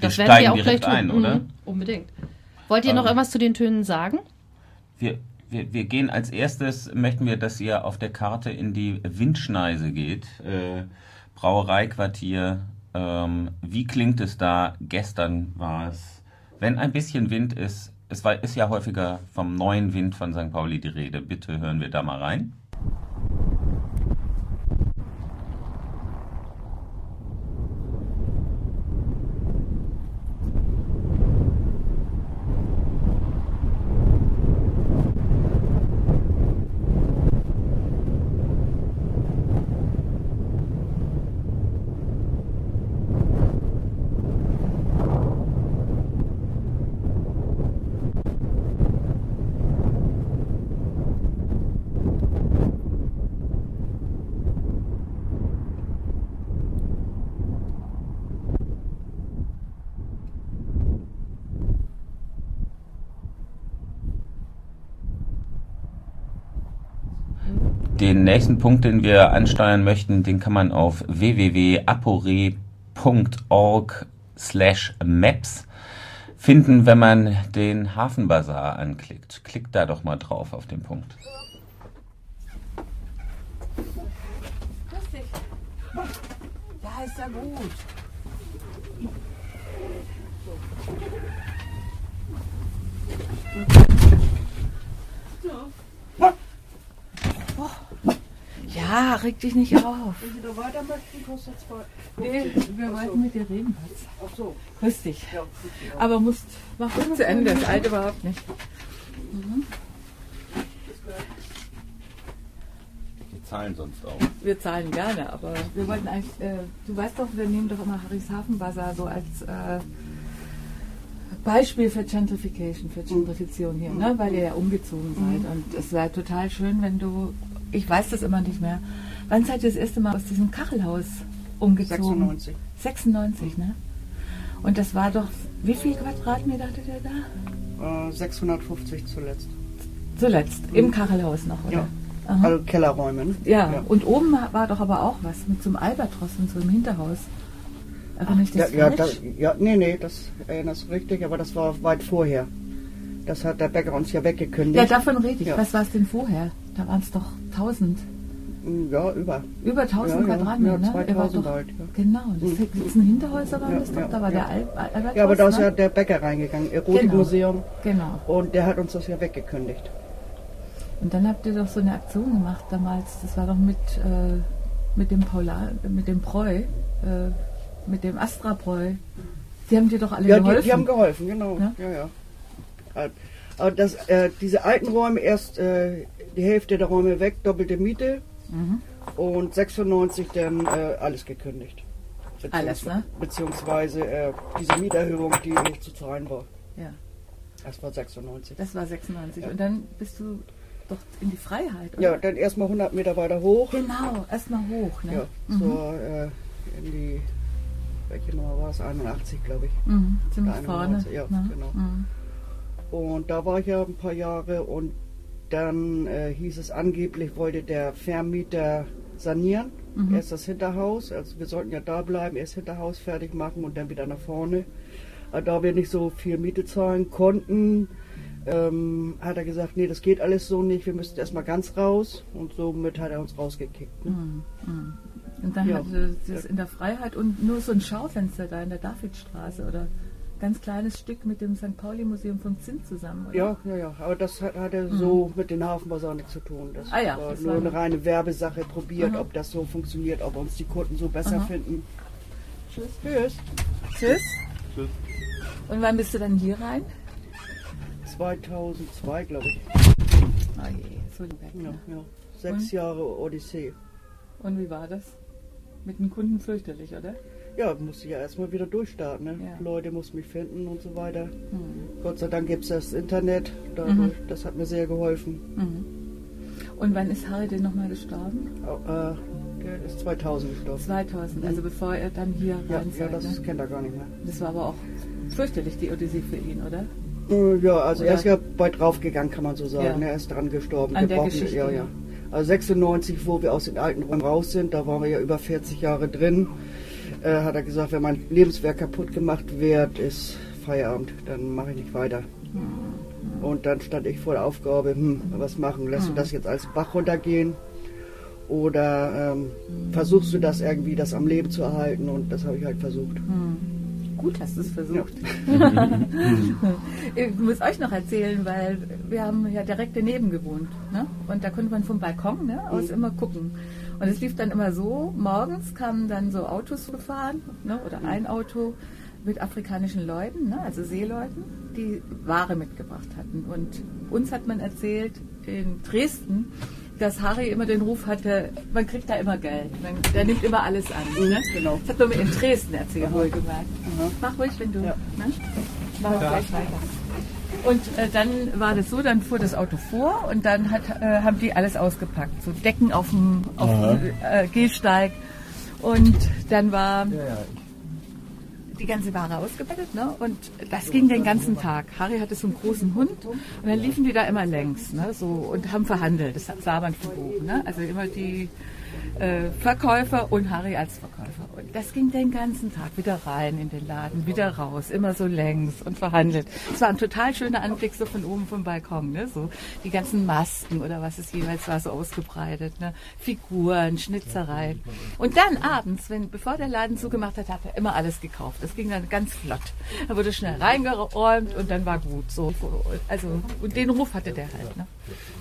Das werden wir auch gleich tun. Ein, oder? Mhm, unbedingt. Wollt ihr noch ähm, irgendwas zu den Tönen sagen? Wir, wir, wir gehen als erstes, möchten wir, dass ihr auf der Karte in die Windschneise geht. Äh, Brauereiquartier. Ähm, wie klingt es da? Gestern war es. Wenn ein bisschen Wind ist, es war, ist ja häufiger vom neuen Wind von St. Pauli die Rede. Bitte hören wir da mal rein. Den nächsten Punkt, den wir ansteuern möchten, den kann man auf www.apore.org slash maps finden, wenn man den Hafenbazar anklickt. Klickt da doch mal drauf auf den Punkt. Ja, ist ja gut. Ja, reg dich nicht auf. Wenn Sie da weiter möchten, kostet es voll. Nee, wir wollten mit dir reden. Ach so. Grüß dich. Ja, Aber musst, mach das zu Ende, das alte überhaupt nicht. Mhm. Wir zahlen sonst auch. Wir zahlen gerne, aber wir wollten eigentlich, äh, du weißt doch, wir nehmen doch immer Harrys Hafenbazar so als äh, Beispiel für Gentrification, für Gentrifizierung hier, ne? weil ihr ja umgezogen seid. Mhm. Und es wäre total schön, wenn du ich weiß das immer nicht mehr. Wann seid ihr das erste Mal aus diesem Kachelhaus umgezogen? 96. 96, ne? Und das war doch Wie viel Quadratmeter hattet ihr da? Äh, 650 zuletzt. Zuletzt, im Kachelhaus noch, oder? Ja. Aha. Also Kellerräume. Ne? Ja. und oben war doch aber auch was mit so einem Albatros und so im Hinterhaus. Nicht Ja, das ja, falsch? das, ja, nee, nee, das erinnerst du richtig, aber das war weit vorher. Das hat der Bäcker uns ja weggekündigt. Ja, davon rede ich. Ja. Was war es denn vorher? Da waren es doch 1000. Ja, über. Über 1000 ja, Quadratmeter, ja, ne? Ja, Ihr wart 2000 doch- halt. Ja. Genau, das Mhm. sind Hinterhäuser waren Ja, das doch. ja, da war ja. der Al Al Albatros, Ja, aber da ist ne? ja der Bäcker reingegangen, Erotikmuseum. Genau. Und der hat uns das ja weggekündigt. Und dann habt ihr doch so eine Aktion gemacht damals. Das war doch mit, äh, mit dem Paula, mit dem Preu, äh, mit dem Astra Preu. Die haben dir doch alle ja, geholfen. Die, die haben geholfen, genau. Ja? Ja, ja. Aber das, äh, diese alten Räume, erst äh, die Hälfte der Räume weg, doppelte Miete. Mhm. Und 96 dann äh, alles gekündigt. Alles, ne? Beziehungsweise äh, diese Mieterhöhung, die nicht zu zahlen war. Ja. Das war 96. Das war 96. Ja. Und dann bist du doch in die Freiheit, oder? Ja, dann erstmal 100 Meter weiter hoch. Genau, erstmal hoch, ne? Ja, Mhm. zur, äh, in die, welche Nummer war es? 81, glaube ich. Mhm, ziemlich Der vorne, 91, Ja, ne? genau. Mhm. Und da war ich ja ein paar Jahre und dann äh, hieß es angeblich, wollte der Vermieter sanieren. Mhm. Erst das Hinterhaus, also wir sollten ja da bleiben, erst Hinterhaus fertig machen und dann wieder nach vorne. Aber da wir nicht so viel Miete zahlen konnten, ähm, hat er gesagt, nee, das geht alles so nicht, wir müssen erstmal ganz raus. Und somit hat er uns rausgekickt. Ne? Mhm. Mhm. Und dann Ja. hatte das in der Freiheit und nur so ein Schaufenster da in der Davidstraße oder ganz kleines Stück mit dem St. Pauli-Museum vom Zinn zusammen, oder? Ja, ja, ja, aber das hat, hatte Mhm. so mit den Hafenbasar nichts zu tun. Das Ah ja, war das nur war- eine reine Werbesache, probiert, Aha. ob das so funktioniert, ob uns die Kunden so besser Aha. finden. Tschüss. Tschüss. Tschüss. Tschüss. Und wann bist du dann hier rein? 2002, glaube ich. Ah je, so weg. Ja, ne? ja. Sechs Und? Jahre Odyssee. Und wie war das? Mit den Kunden fürchterlich, oder? Ja, musste ich ja erstmal wieder durchstarten. Ne? Ja. Leute mussten mich finden und so weiter. Mhm. Gott sei Dank gibt es das Internet. Dadurch, Mhm. Das hat mir sehr geholfen. Mhm. Und wann ist Harry denn nochmal gestorben? Äh, der ist 2000 gestorben. 2000, also bevor er dann hier Ja, rein ja das ne? kennt er gar nicht mehr. Das war aber auch fürchterlich, die Odyssee für ihn, oder? Äh, Ja, also Oder- er ist ja bald draufgegangen, kann man so sagen. Ja. ne? Er ist dran gestorben. An der gebrochen. Geschichte, ja, ja. ja. Also 96, wo wir aus den alten Räumen raus sind, da waren wir ja über 40 Jahre drin, äh, hat er gesagt, wenn mein Lebenswerk kaputt gemacht wird, ist Feierabend, dann mache ich nicht weiter. Mhm. Und dann stand ich vor der Aufgabe, hm, was machen? Lässt du Mhm. das jetzt als Bach runtergehen? Oder ähm, versuchst du das irgendwie, das am Leben zu erhalten? Und das habe ich halt versucht. Hm. Gut hast du es versucht. [LAUGHS] ich muss euch noch erzählen, weil wir haben ja direkt daneben gewohnt. Ne? Und da konnte man vom Balkon ne, aus Mhm. immer gucken. Und es lief dann immer so, morgens kamen dann so Autos gefahren, ne, oder Mhm. ein Auto mit afrikanischen Leuten, ne, also Seeleuten, die Ware mitgebracht hatten. Und uns hat man erzählt, in Dresden, dass Harry immer den Ruf hatte, man kriegt da immer Geld. Man, der nimmt immer alles an. Ne? Genau. Das hat man mir in Dresden erzählt, wohlgemerkt. Mach ruhig, wenn du. Ja. Ne? Mach Ja. gleich weiter. Und äh, dann war das so, dann fuhr das Auto vor und dann hat, äh, haben die alles ausgepackt. So Decken auf dem, auf Aha. dem äh, Gehsteig. Und dann war die ganze Ware ausgebettet, ne? Und das ging den ganzen Tag. Harry hatte so einen großen Hund und dann liefen die da immer längs, ne? So und haben verhandelt. Das sah man vom Buch, ne? Also immer die äh, Verkäufer und Harry als Verkäufer. Und das ging den ganzen Tag wieder rein in den Laden, wieder raus, immer so längs und verhandelt. Es war ein total schöner Anblick so von oben vom Balkon, ne? So die ganzen Masken oder was es jeweils war, so ausgebreitet, ne? Figuren, Schnitzereien. Und dann abends, wenn bevor der Laden zugemacht hat, hat er immer alles gekauft. Das ging dann ganz flott. Da wurde schnell reingeräumt und dann war gut. So, also und den Ruf hatte der halt, ne?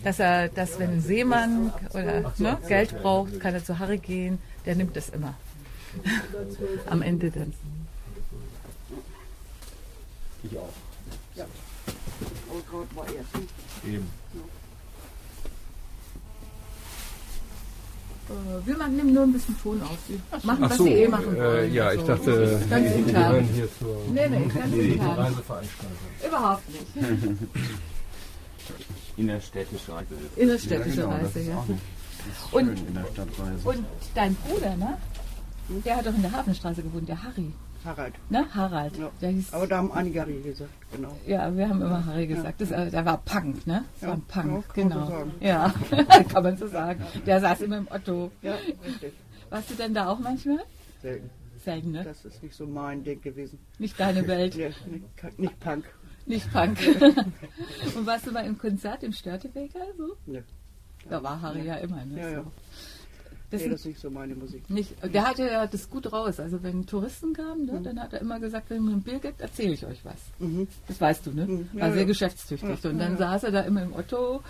Dass er, dass wenn ein Seemann oder ne, Geld braucht, kann er zu Harry gehen. Der nimmt es immer. Am Ende dann. Ich auch. Ja. War er. Eben. Äh, Wir machen nehmen nur ein bisschen Ton auf. Sie machen, Ach was so, sie eh machen äh, wollen. ja, ich dachte, das ist ganz intern. gehören hier zur- Nee, nee, ganz Nee. Reiseveranstaltung. Überhaupt nicht. [LAUGHS] Innerstädtische Reise. Innerstädtische Ja, genau, das Reise, ja. auch nicht- ist Und, schön in der Stadtreise. und dein Bruder, ne? Der hat doch in der Hafenstraße gewohnt, der Harry. Harald. Ne? Harald. Ja. Der hieß, Aber da haben einige Harry gesagt, genau. ja, wir haben immer Harry gesagt. Das, Ja. äh, der war Punk, ne? Das Ja, war ein Punk, ja, kann man genau. so sagen. Ja, [LAUGHS] kann man so sagen. Der saß immer im Otto. Ja, richtig. Warst du denn da auch manchmal? Selten. Selten, ne? Das ist nicht so mein Ding gewesen. Nicht deine Welt. [LAUGHS] Nee, nicht, nicht Punk. Nicht Punk. [LAUGHS] Und warst du mal im Konzert im Störtebeker so? Nee. Da war Harry ja immer, ne? Ja, ja. Das nee, das ist nicht so meine Musik. Nicht, der hatte ja das gut raus. Also wenn Touristen kamen, ne, dann hat er immer gesagt, wenn mir ein Bier gibt, erzähle ich euch was. Das weißt du, ne? Mhm. Ja, War sehr ja. geschäftstüchtig. Ja, und dann saß er da immer im Otto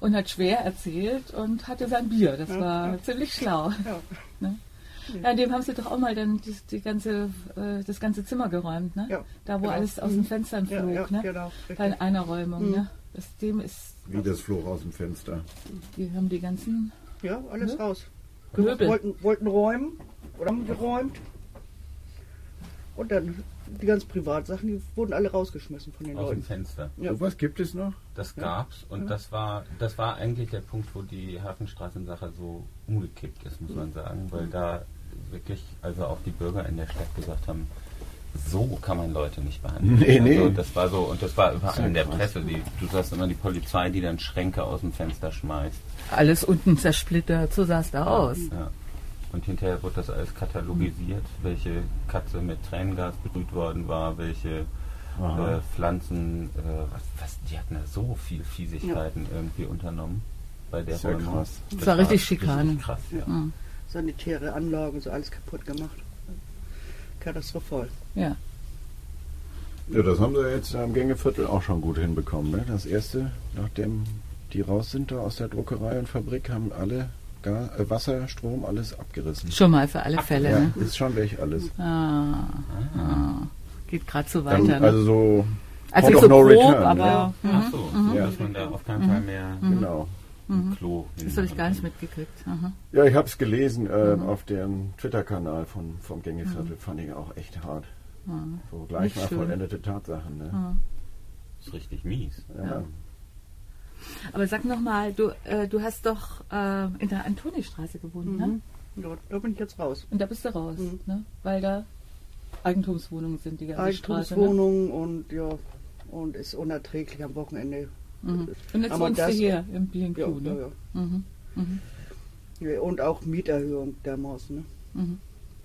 und hat schwer erzählt und hatte sein Bier. Das war ziemlich schlau. [LAUGHS] Ne? Ja, dem haben sie doch auch mal dann die, die ganze, äh, das ganze Zimmer geräumt, ne? Ja, da wo genau. alles aus den Mhm. Fenstern flog, ja, ne? genau. Bei einer Räumung, Mhm. ne? Das, dem ist, Wie das flog aus dem Fenster. die haben die ganzen Ja, alles Ne? raus. Möbel. Wollten, wollten räumen oder haben geräumt. Und dann die ganzen Privatsachen, die wurden alle rausgeschmissen von den Aus dem Leuten. Fenster. Ja. Sowas gibt es noch? Das Ja. gab's und Ja. das war das war eigentlich der Punkt, wo die Hafenstraßensache so umgekippt ist, muss man sagen, weil da wirklich also auch die Bürger in der Stadt gesagt haben, so kann man Leute nicht behandeln. Nee, nee. Also das war so und das war überall in der. Presse. Die, du sagst immer die Polizei, die dann Schränke aus dem Fenster schmeißt. alles unten zersplittert, so sah es da aus. Ja. Und hinterher wird das alles katalogisiert, welche Katze mit Tränengas bebrüht worden war, welche äh, Pflanzen, äh, was, was, die hatten ja so viel Fiesigkeiten irgendwie unternommen bei der Sehr Räumung. krass. Das war richtig Schikane. Krass, ja. Mhm. Sanitäre Anlagen, so alles kaputt gemacht. Katastrophal. Ja. Ja, das haben sie jetzt am Gängeviertel auch schon gut hinbekommen. Ne? Das erste, nachdem die raus sind da aus der Druckerei und Fabrik, haben alle Ga äh, Wasser, Strom, alles abgerissen. Schon mal für alle Fälle, Ja, ne? ist schon weg alles. Ah, ah. Geht gerade so Dann, weiter. ne? also so Also so no grob, return, aber- ne? Mhm. Ach so, Mhm. dass man da auf keinen Fall mehr Mhm. Genau. Mhm. Klo Das habe ich gar nicht mitgekriegt. Aha. Ja, ich habe es gelesen äh, Mhm. auf dem Twitter-Kanal von, vom Gängeviertel. Fand ich auch echt hart. So gleich Nicht mal schön. vollendete Tatsachen. Ne? Mhm. Das ist richtig mies. Ja. Ja. Aber sag noch mal, du, äh, du hast doch äh, in der Antonistraße gewohnt, ne? Mhm. Ja, da bin ich jetzt raus. Und da bist du raus, Mhm. ne? Weil da Eigentumswohnungen sind, die ganze Straße. Ne? Und ja, und ist unerträglich am Wochenende. Mhm. Und jetzt Aber wohnst du das- hier im B&Q, Ja, ne? ja, ja. Mhm. Mhm. Ja, Und auch Mieterhöhung dermaßen. Ne? Mhm.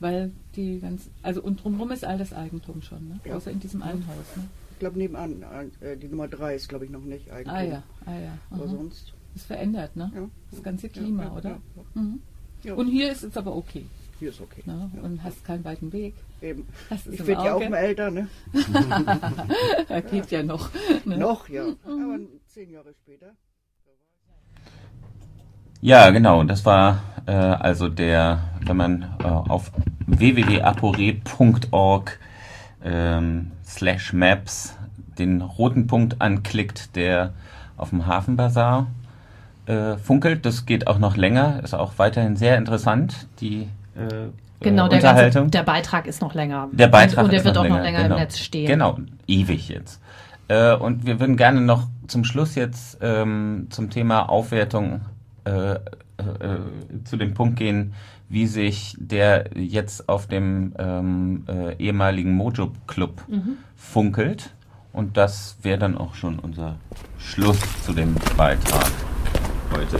Weil die ganz, also und drumherum ist all das Eigentum schon, ne? Ja. Außer in diesem einen Haus, ne? Ich glaube nebenan, äh, die Nummer 3 ist glaube ich noch nicht Eigentum. Ah ja, ah ja. Aber aha. sonst. Ist verändert, ne? Ja. Das ganze Klima, ja, oder? Mhm. Und hier ist es aber okay. Hier ist okay. Ne? Und hast keinen weiten Weg. Eben. Ich werde ja auch mal älter, ne? [LAUGHS] Ja, geht ja noch. [LAUGHS] Ne? Noch, ja. Aber zehn Jahre später. Ja, genau. Das war äh, also der, wenn man äh, auf www.apore.org ähm, slash maps den roten Punkt anklickt, der auf dem Hafenbazar äh, funkelt. Das geht auch noch länger, ist auch weiterhin sehr interessant, die äh, Genau, äh, der, Unterhaltung. ganze, der Beitrag ist noch länger. Der Beitrag und der ist wird noch auch noch länger, länger genau. im Netz stehen. Genau, ewig jetzt. Äh, und wir würden gerne noch zum Schluss jetzt ähm, zum Thema Aufwertung äh, äh, zu dem Punkt gehen, wie sich der jetzt auf dem ähm, äh, ehemaligen Mojo Club Mhm. funkelt. Und das wäre dann auch schon unser Schluss zu dem Beitrag heute.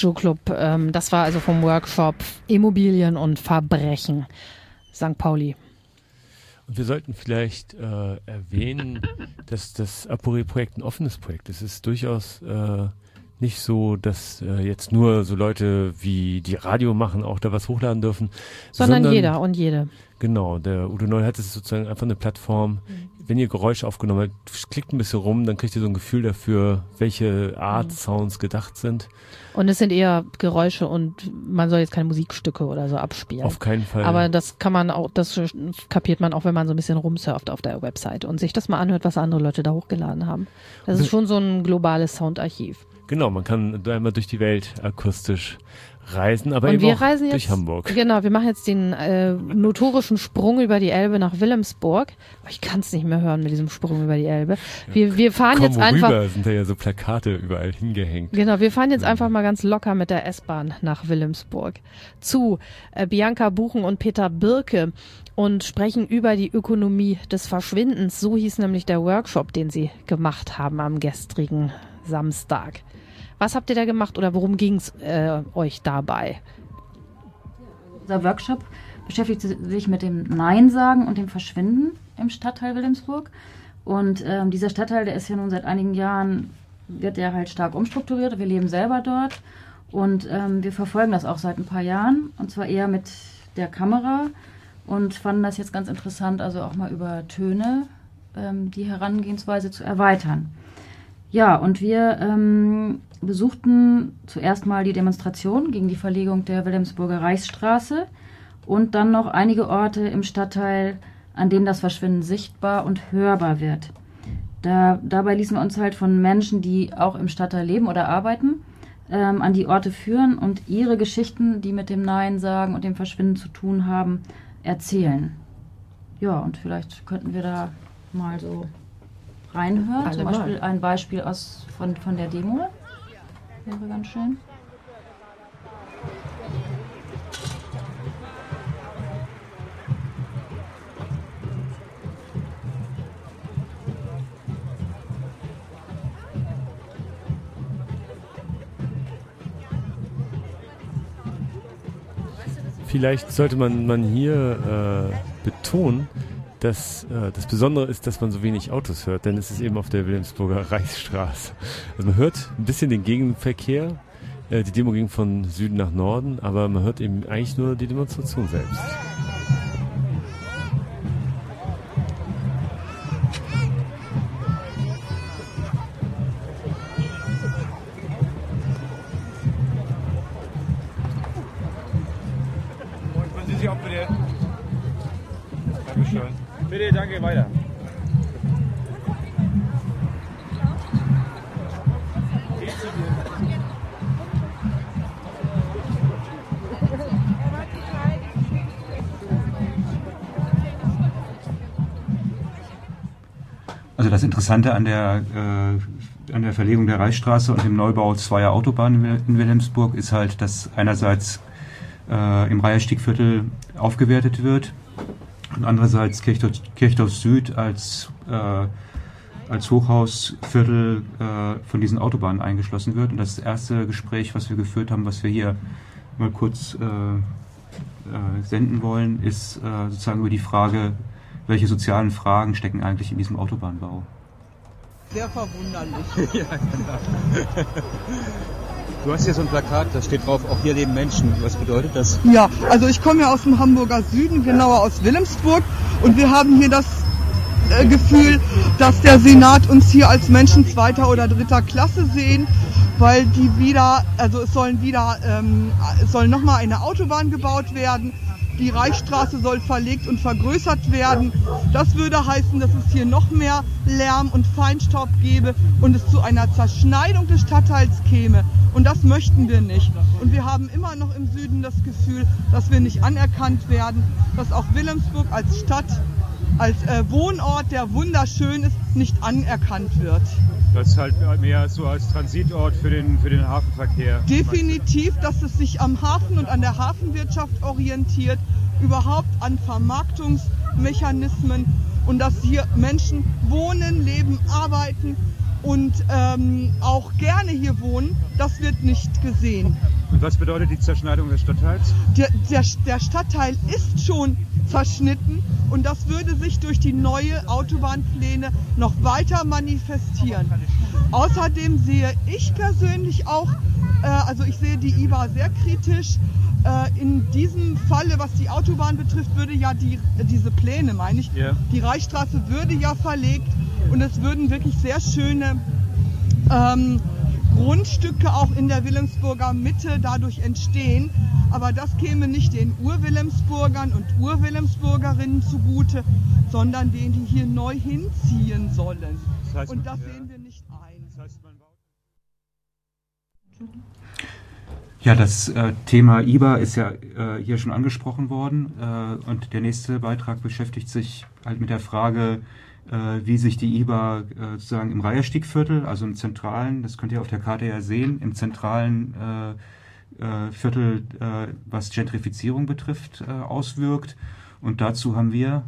Mojo Club. Ähm, das war also vom Workshop Immobilien und Verbrechen. St. Pauli. Und wir sollten vielleicht äh, erwähnen, dass das Apore-Projekt ein offenes Projekt ist. Es ist durchaus äh, nicht so, dass äh, jetzt nur so Leute wie die Radio machen auch da was hochladen dürfen. Sondern, sondern jeder und jede. Genau, der Udo Neu hat es sozusagen einfach eine Plattform. Mhm. Wenn ihr Geräusche aufgenommen habt, klickt ein bisschen rum, dann kriegt ihr so ein Gefühl dafür, welche Art mhm. Sounds gedacht sind. Und es sind eher Geräusche und man soll jetzt keine Musikstücke oder so abspielen. Auf keinen Fall. Aber das kann man auch, das kapiert man auch, wenn man so ein bisschen rumsurft auf der Website und sich das mal anhört, was andere Leute da hochgeladen haben. Das ist schon so ein globales Soundarchiv. Genau, man kann einmal durch die Welt akustisch reisen, aber und eben wir auch reisen durch jetzt, Hamburg. Genau, wir machen jetzt den äh, notorischen Sprung über die Elbe nach Wilhelmsburg. Ich kann es nicht mehr hören mit diesem Sprung über die Elbe. Wir, wir fahren Komm jetzt einfach. Rüber sind da ja so Plakate überall hingehängt. Genau, wir fahren jetzt einfach mal ganz locker mit der S-Bahn nach Wilhelmsburg zu äh, Bianca Buchen und Peter Birke und sprechen über die Ökonomie des Verschwindens. So hieß nämlich der Workshop, den sie gemacht haben am gestrigen Samstag. Was habt ihr da gemacht oder worum ging es äh, euch dabei? Unser Workshop beschäftigt sich mit dem Nein sagen und dem Verschwinden im Stadtteil Wilhelmsburg. Und ähm, dieser Stadtteil, der ist ja nun seit einigen Jahren, wird ja halt stark umstrukturiert. Wir leben selber dort und ähm, wir verfolgen das auch seit ein paar Jahren und zwar eher mit der Kamera und fanden das jetzt ganz interessant, also auch mal über Töne ähm, die Herangehensweise zu erweitern. Ja, und wir ähm, besuchten zuerst mal die Demonstration gegen die Verlegung der Wilhelmsburger Reichsstraße und dann noch einige Orte im Stadtteil, an denen das Verschwinden sichtbar und hörbar wird. Da, dabei ließen wir uns halt von Menschen, die auch im Stadtteil leben oder arbeiten, ähm, an die Orte führen und ihre Geschichten, die mit dem Nein sagen und dem Verschwinden zu tun haben, erzählen. Ja, und vielleicht könnten wir da mal so reinhören. Alle Zum Beispiel mal. ein Beispiel aus, von, von der Demo. Wäre ganz schön. Vielleicht sollte man, man hier äh, betonen, dass äh, das Besondere ist, dass man so wenig Autos hört, denn es ist eben auf der Wilhelmsburger [LAUGHS] Reichsstraße. Also man hört ein bisschen den Gegenverkehr. Äh, die Demo ging von Süden nach Norden, aber man hört eben eigentlich nur die Demonstration selbst. Interessante an der, äh, an der Verlegung der Reichsstraße und dem Neubau zweier Autobahnen in Wil- in Wilhelmsburg ist halt, dass einerseits äh, im Reiherstiegviertel aufgewertet wird und andererseits Kirchdorf, Kirchdorf Süd als, äh, als Hochhausviertel äh, von diesen Autobahnen eingeschlossen wird. Und das erste Gespräch, was wir geführt haben, was wir hier mal kurz äh, äh, senden wollen, ist sozusagen über die Frage, welche sozialen Fragen stecken eigentlich in diesem Autobahnbau. Sehr verwunderlich. [LAUGHS] ja, genau. Du hast hier so ein Plakat, da steht drauf, auch hier leben Menschen. Was bedeutet das? Ja, also ich komme ja aus dem Hamburger Süden, genauer aus Wilhelmsburg und wir haben hier das äh, Gefühl, dass der Senat uns hier als Menschen zweiter oder dritter Klasse sehen, weil die wieder, also es sollen wieder, ähm, es soll nochmal eine Autobahn gebaut werden. Die Reichsstraße soll verlegt und vergrößert werden. Das würde heißen, dass es hier noch mehr Lärm und Feinstaub gäbe und es zu einer Zerschneidung des Stadtteils käme. Und das möchten wir nicht. Und wir haben immer noch im Süden das Gefühl, dass wir nicht anerkannt werden, dass auch Wilhelmsburg als Stadt, als äh, Wohnort, der wunderschön ist, nicht anerkannt wird. Das ist halt mehr so als Transitort für den, für den Hafenverkehr. Definitiv, dass es sich am Hafen und an der Hafenwirtschaft orientiert, überhaupt an Vermarktungsmechanismen und dass hier Menschen wohnen, leben, arbeiten und ähm, auch gerne hier wohnen, das wird nicht gesehen. Und was bedeutet die Zerschneidung des Stadtteils? Der, der, der Stadtteil ist schon zerschnitten und das würde sich durch die neue Autobahnpläne noch weiter manifestieren. Außerdem sehe ich persönlich auch, äh, also ich sehe die IBA sehr kritisch. Äh, in diesem Falle, was die Autobahn betrifft, würde ja die, diese Pläne, meine ich, Ja. die Reichsstraße würde ja verlegt und es würden wirklich sehr schöne ähm, Grundstücke auch in der Wilhelmsburger Mitte dadurch entstehen. Aber das käme nicht den Ur-Wilhelmsburgern und Ur-Wilhelmsburgerinnen zugute, sondern denen, die hier neu hinziehen sollen. Das heißt, und das ja. sehen wir nicht ein. Ja, das äh, Thema IBA ist ja äh, hier schon angesprochen worden äh, und der nächste Beitrag beschäftigt sich halt mit der Frage, äh, wie sich die IBA äh, sozusagen im Reiherstiegviertel, also im zentralen, das könnt ihr auf der Karte ja sehen, im zentralen äh, äh, Viertel, äh, was Gentrifizierung betrifft, äh, auswirkt. Und dazu haben wir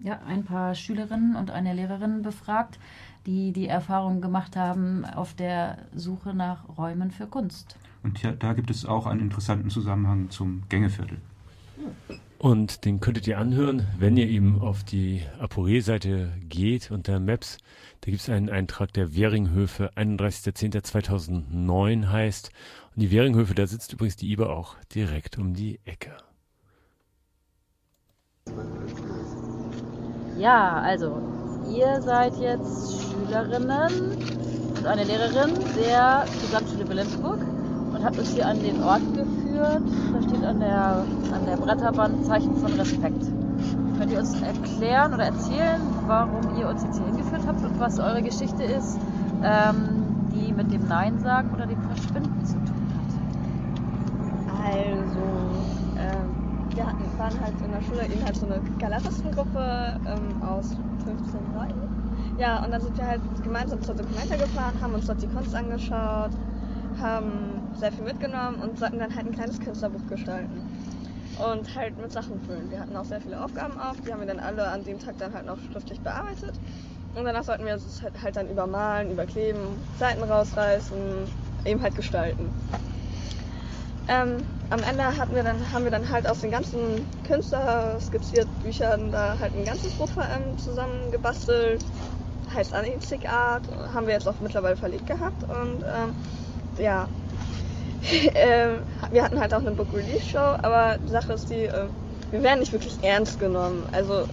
Ja, ein paar Schülerinnen und eine Lehrerin befragt, die die Erfahrung gemacht haben auf der Suche nach Räumen für Kunst. Und ja, da gibt es auch einen interessanten Zusammenhang zum Gängeviertel. Und den könntet ihr anhören, wenn ihr eben auf die Aporet-Seite geht unter Maps. Da gibt es einen Eintrag der Währinghöfe, 31.10.2009 heißt. Und die Währinghöfe, da sitzt übrigens die IBA auch direkt um die Ecke. Ja, also ihr seid jetzt Schülerinnen und eine Lehrerin der Gesamtschule Wilhelmsburg und habt uns hier an den Ort geführt. Da steht an der, an der Bretterwand Zeichen von Respekt. Könnt ihr uns erklären oder erzählen, warum ihr uns jetzt hier hingeführt habt und was eure Geschichte ist, ähm, die mit dem Nein sagen oder dem Verschwinden zu tun Also, ähm, wir hatten, waren halt in der Schule eben halt so eine Galeristengruppe ähm, aus 15 Leuten. Ja, und dann sind wir halt gemeinsam zur Documenta gefahren, haben uns dort die Kunst angeschaut, haben sehr viel mitgenommen und sollten dann halt ein kleines Künstlerbuch gestalten. Und halt mit Sachen füllen. Wir hatten auch sehr viele Aufgaben auf, die haben wir dann alle an dem Tag dann halt noch schriftlich bearbeitet. Und danach sollten wir es halt, halt dann übermalen, überkleben, Seiten rausreißen, eben halt gestalten. Ähm, am Ende hatten wir dann, haben wir dann halt aus den ganzen Künstler skizziert Büchern da halt ein ganzes Buch ähm, zusammengebastelt. Heißt Anizig haben wir jetzt auch mittlerweile verlegt gehabt und ähm, ja. [LAUGHS] ähm, wir hatten halt auch eine Book Release Show, aber die Sache ist die, äh, wir werden nicht wirklich ernst genommen. Also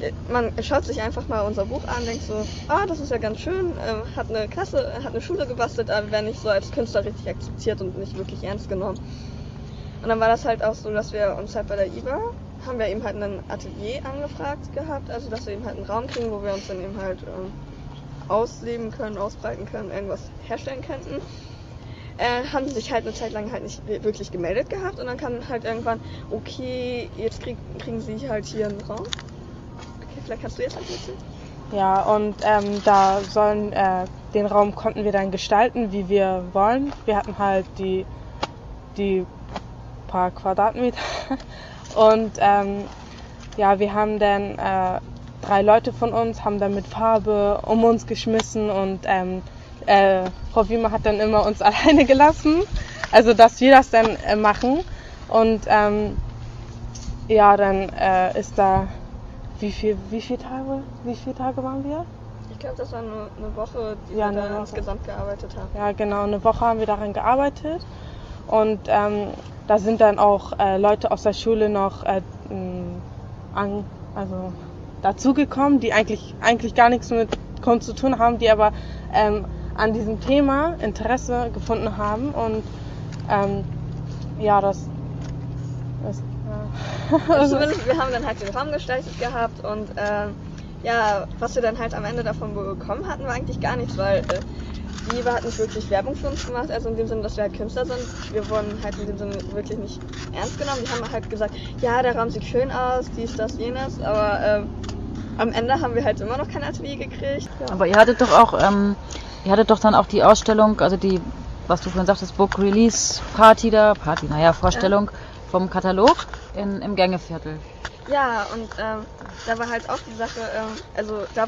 äh, man schaut sich einfach mal unser Buch an, denkt so, ah, das ist ja ganz schön, äh, hat eine Klasse, hat eine Schule gebastelt, aber wir werden nicht so als Künstler richtig akzeptiert und nicht wirklich ernst genommen. Und dann war das halt auch so, dass wir uns halt bei der IBA, haben wir eben halt ein Atelier angefragt gehabt, also dass wir eben halt einen Raum kriegen, wo wir uns dann eben halt ähm, ausleben können, ausbreiten können, irgendwas herstellen könnten. Äh, haben sich halt eine Zeit lang halt nicht wirklich gemeldet gehabt und dann kam halt irgendwann, okay, jetzt krieg, kriegen sie halt hier einen Raum. Okay, vielleicht kannst du jetzt halt erzählen. Ja, und ähm, da sollen, äh, den Raum konnten wir dann gestalten, wie wir wollen. Wir hatten halt die, die paar Quadratmeter. [LAUGHS] Und ähm, ja, wir haben dann, äh, drei Leute von uns haben dann mit Farbe um uns geschmissen und ähm, äh, Frau Wiemer hat dann immer uns [LAUGHS] alleine gelassen. Also, dass wir das dann äh, machen. Und ähm, ja, dann äh, ist da, wie viel, wie viele Tage, wie viele Tage waren wir? Ich glaube, das war nur eine Woche, die Ja, wir da Woche. insgesamt gearbeitet haben. Ja, genau, eine Woche haben wir daran gearbeitet. Und ähm, da sind dann auch äh, Leute aus der Schule noch äh, an, also dazugekommen, die eigentlich, eigentlich gar nichts mit Kunst zu tun haben, die aber ähm, an diesem Thema Interesse gefunden haben. Und ähm, ja, das, das ja. Also [LAUGHS] zumindest, wir haben dann halt den Raum gestaltet gehabt und ähm, ja, was wir dann halt am Ende davon bekommen hatten, war eigentlich gar nichts, weil äh, die hat nicht wirklich Werbung für uns gemacht, also in dem Sinne, dass wir halt Künstler sind. Wir wurden halt in dem Sinne wirklich nicht ernst genommen. Die haben halt gesagt, ja, der Raum sieht schön aus, dies, das, jenes, aber ähm, am Ende haben wir halt immer noch kein Atelier gekriegt. Ja. Aber ihr hattet doch auch, ähm, ihr hattet doch dann auch die Ausstellung, also die, was du vorhin sagtest, Book Release Party da, Party, naja, Vorstellung vom Katalog in, im Gängeviertel. Ja, und ähm, da war halt auch die Sache, ähm, also da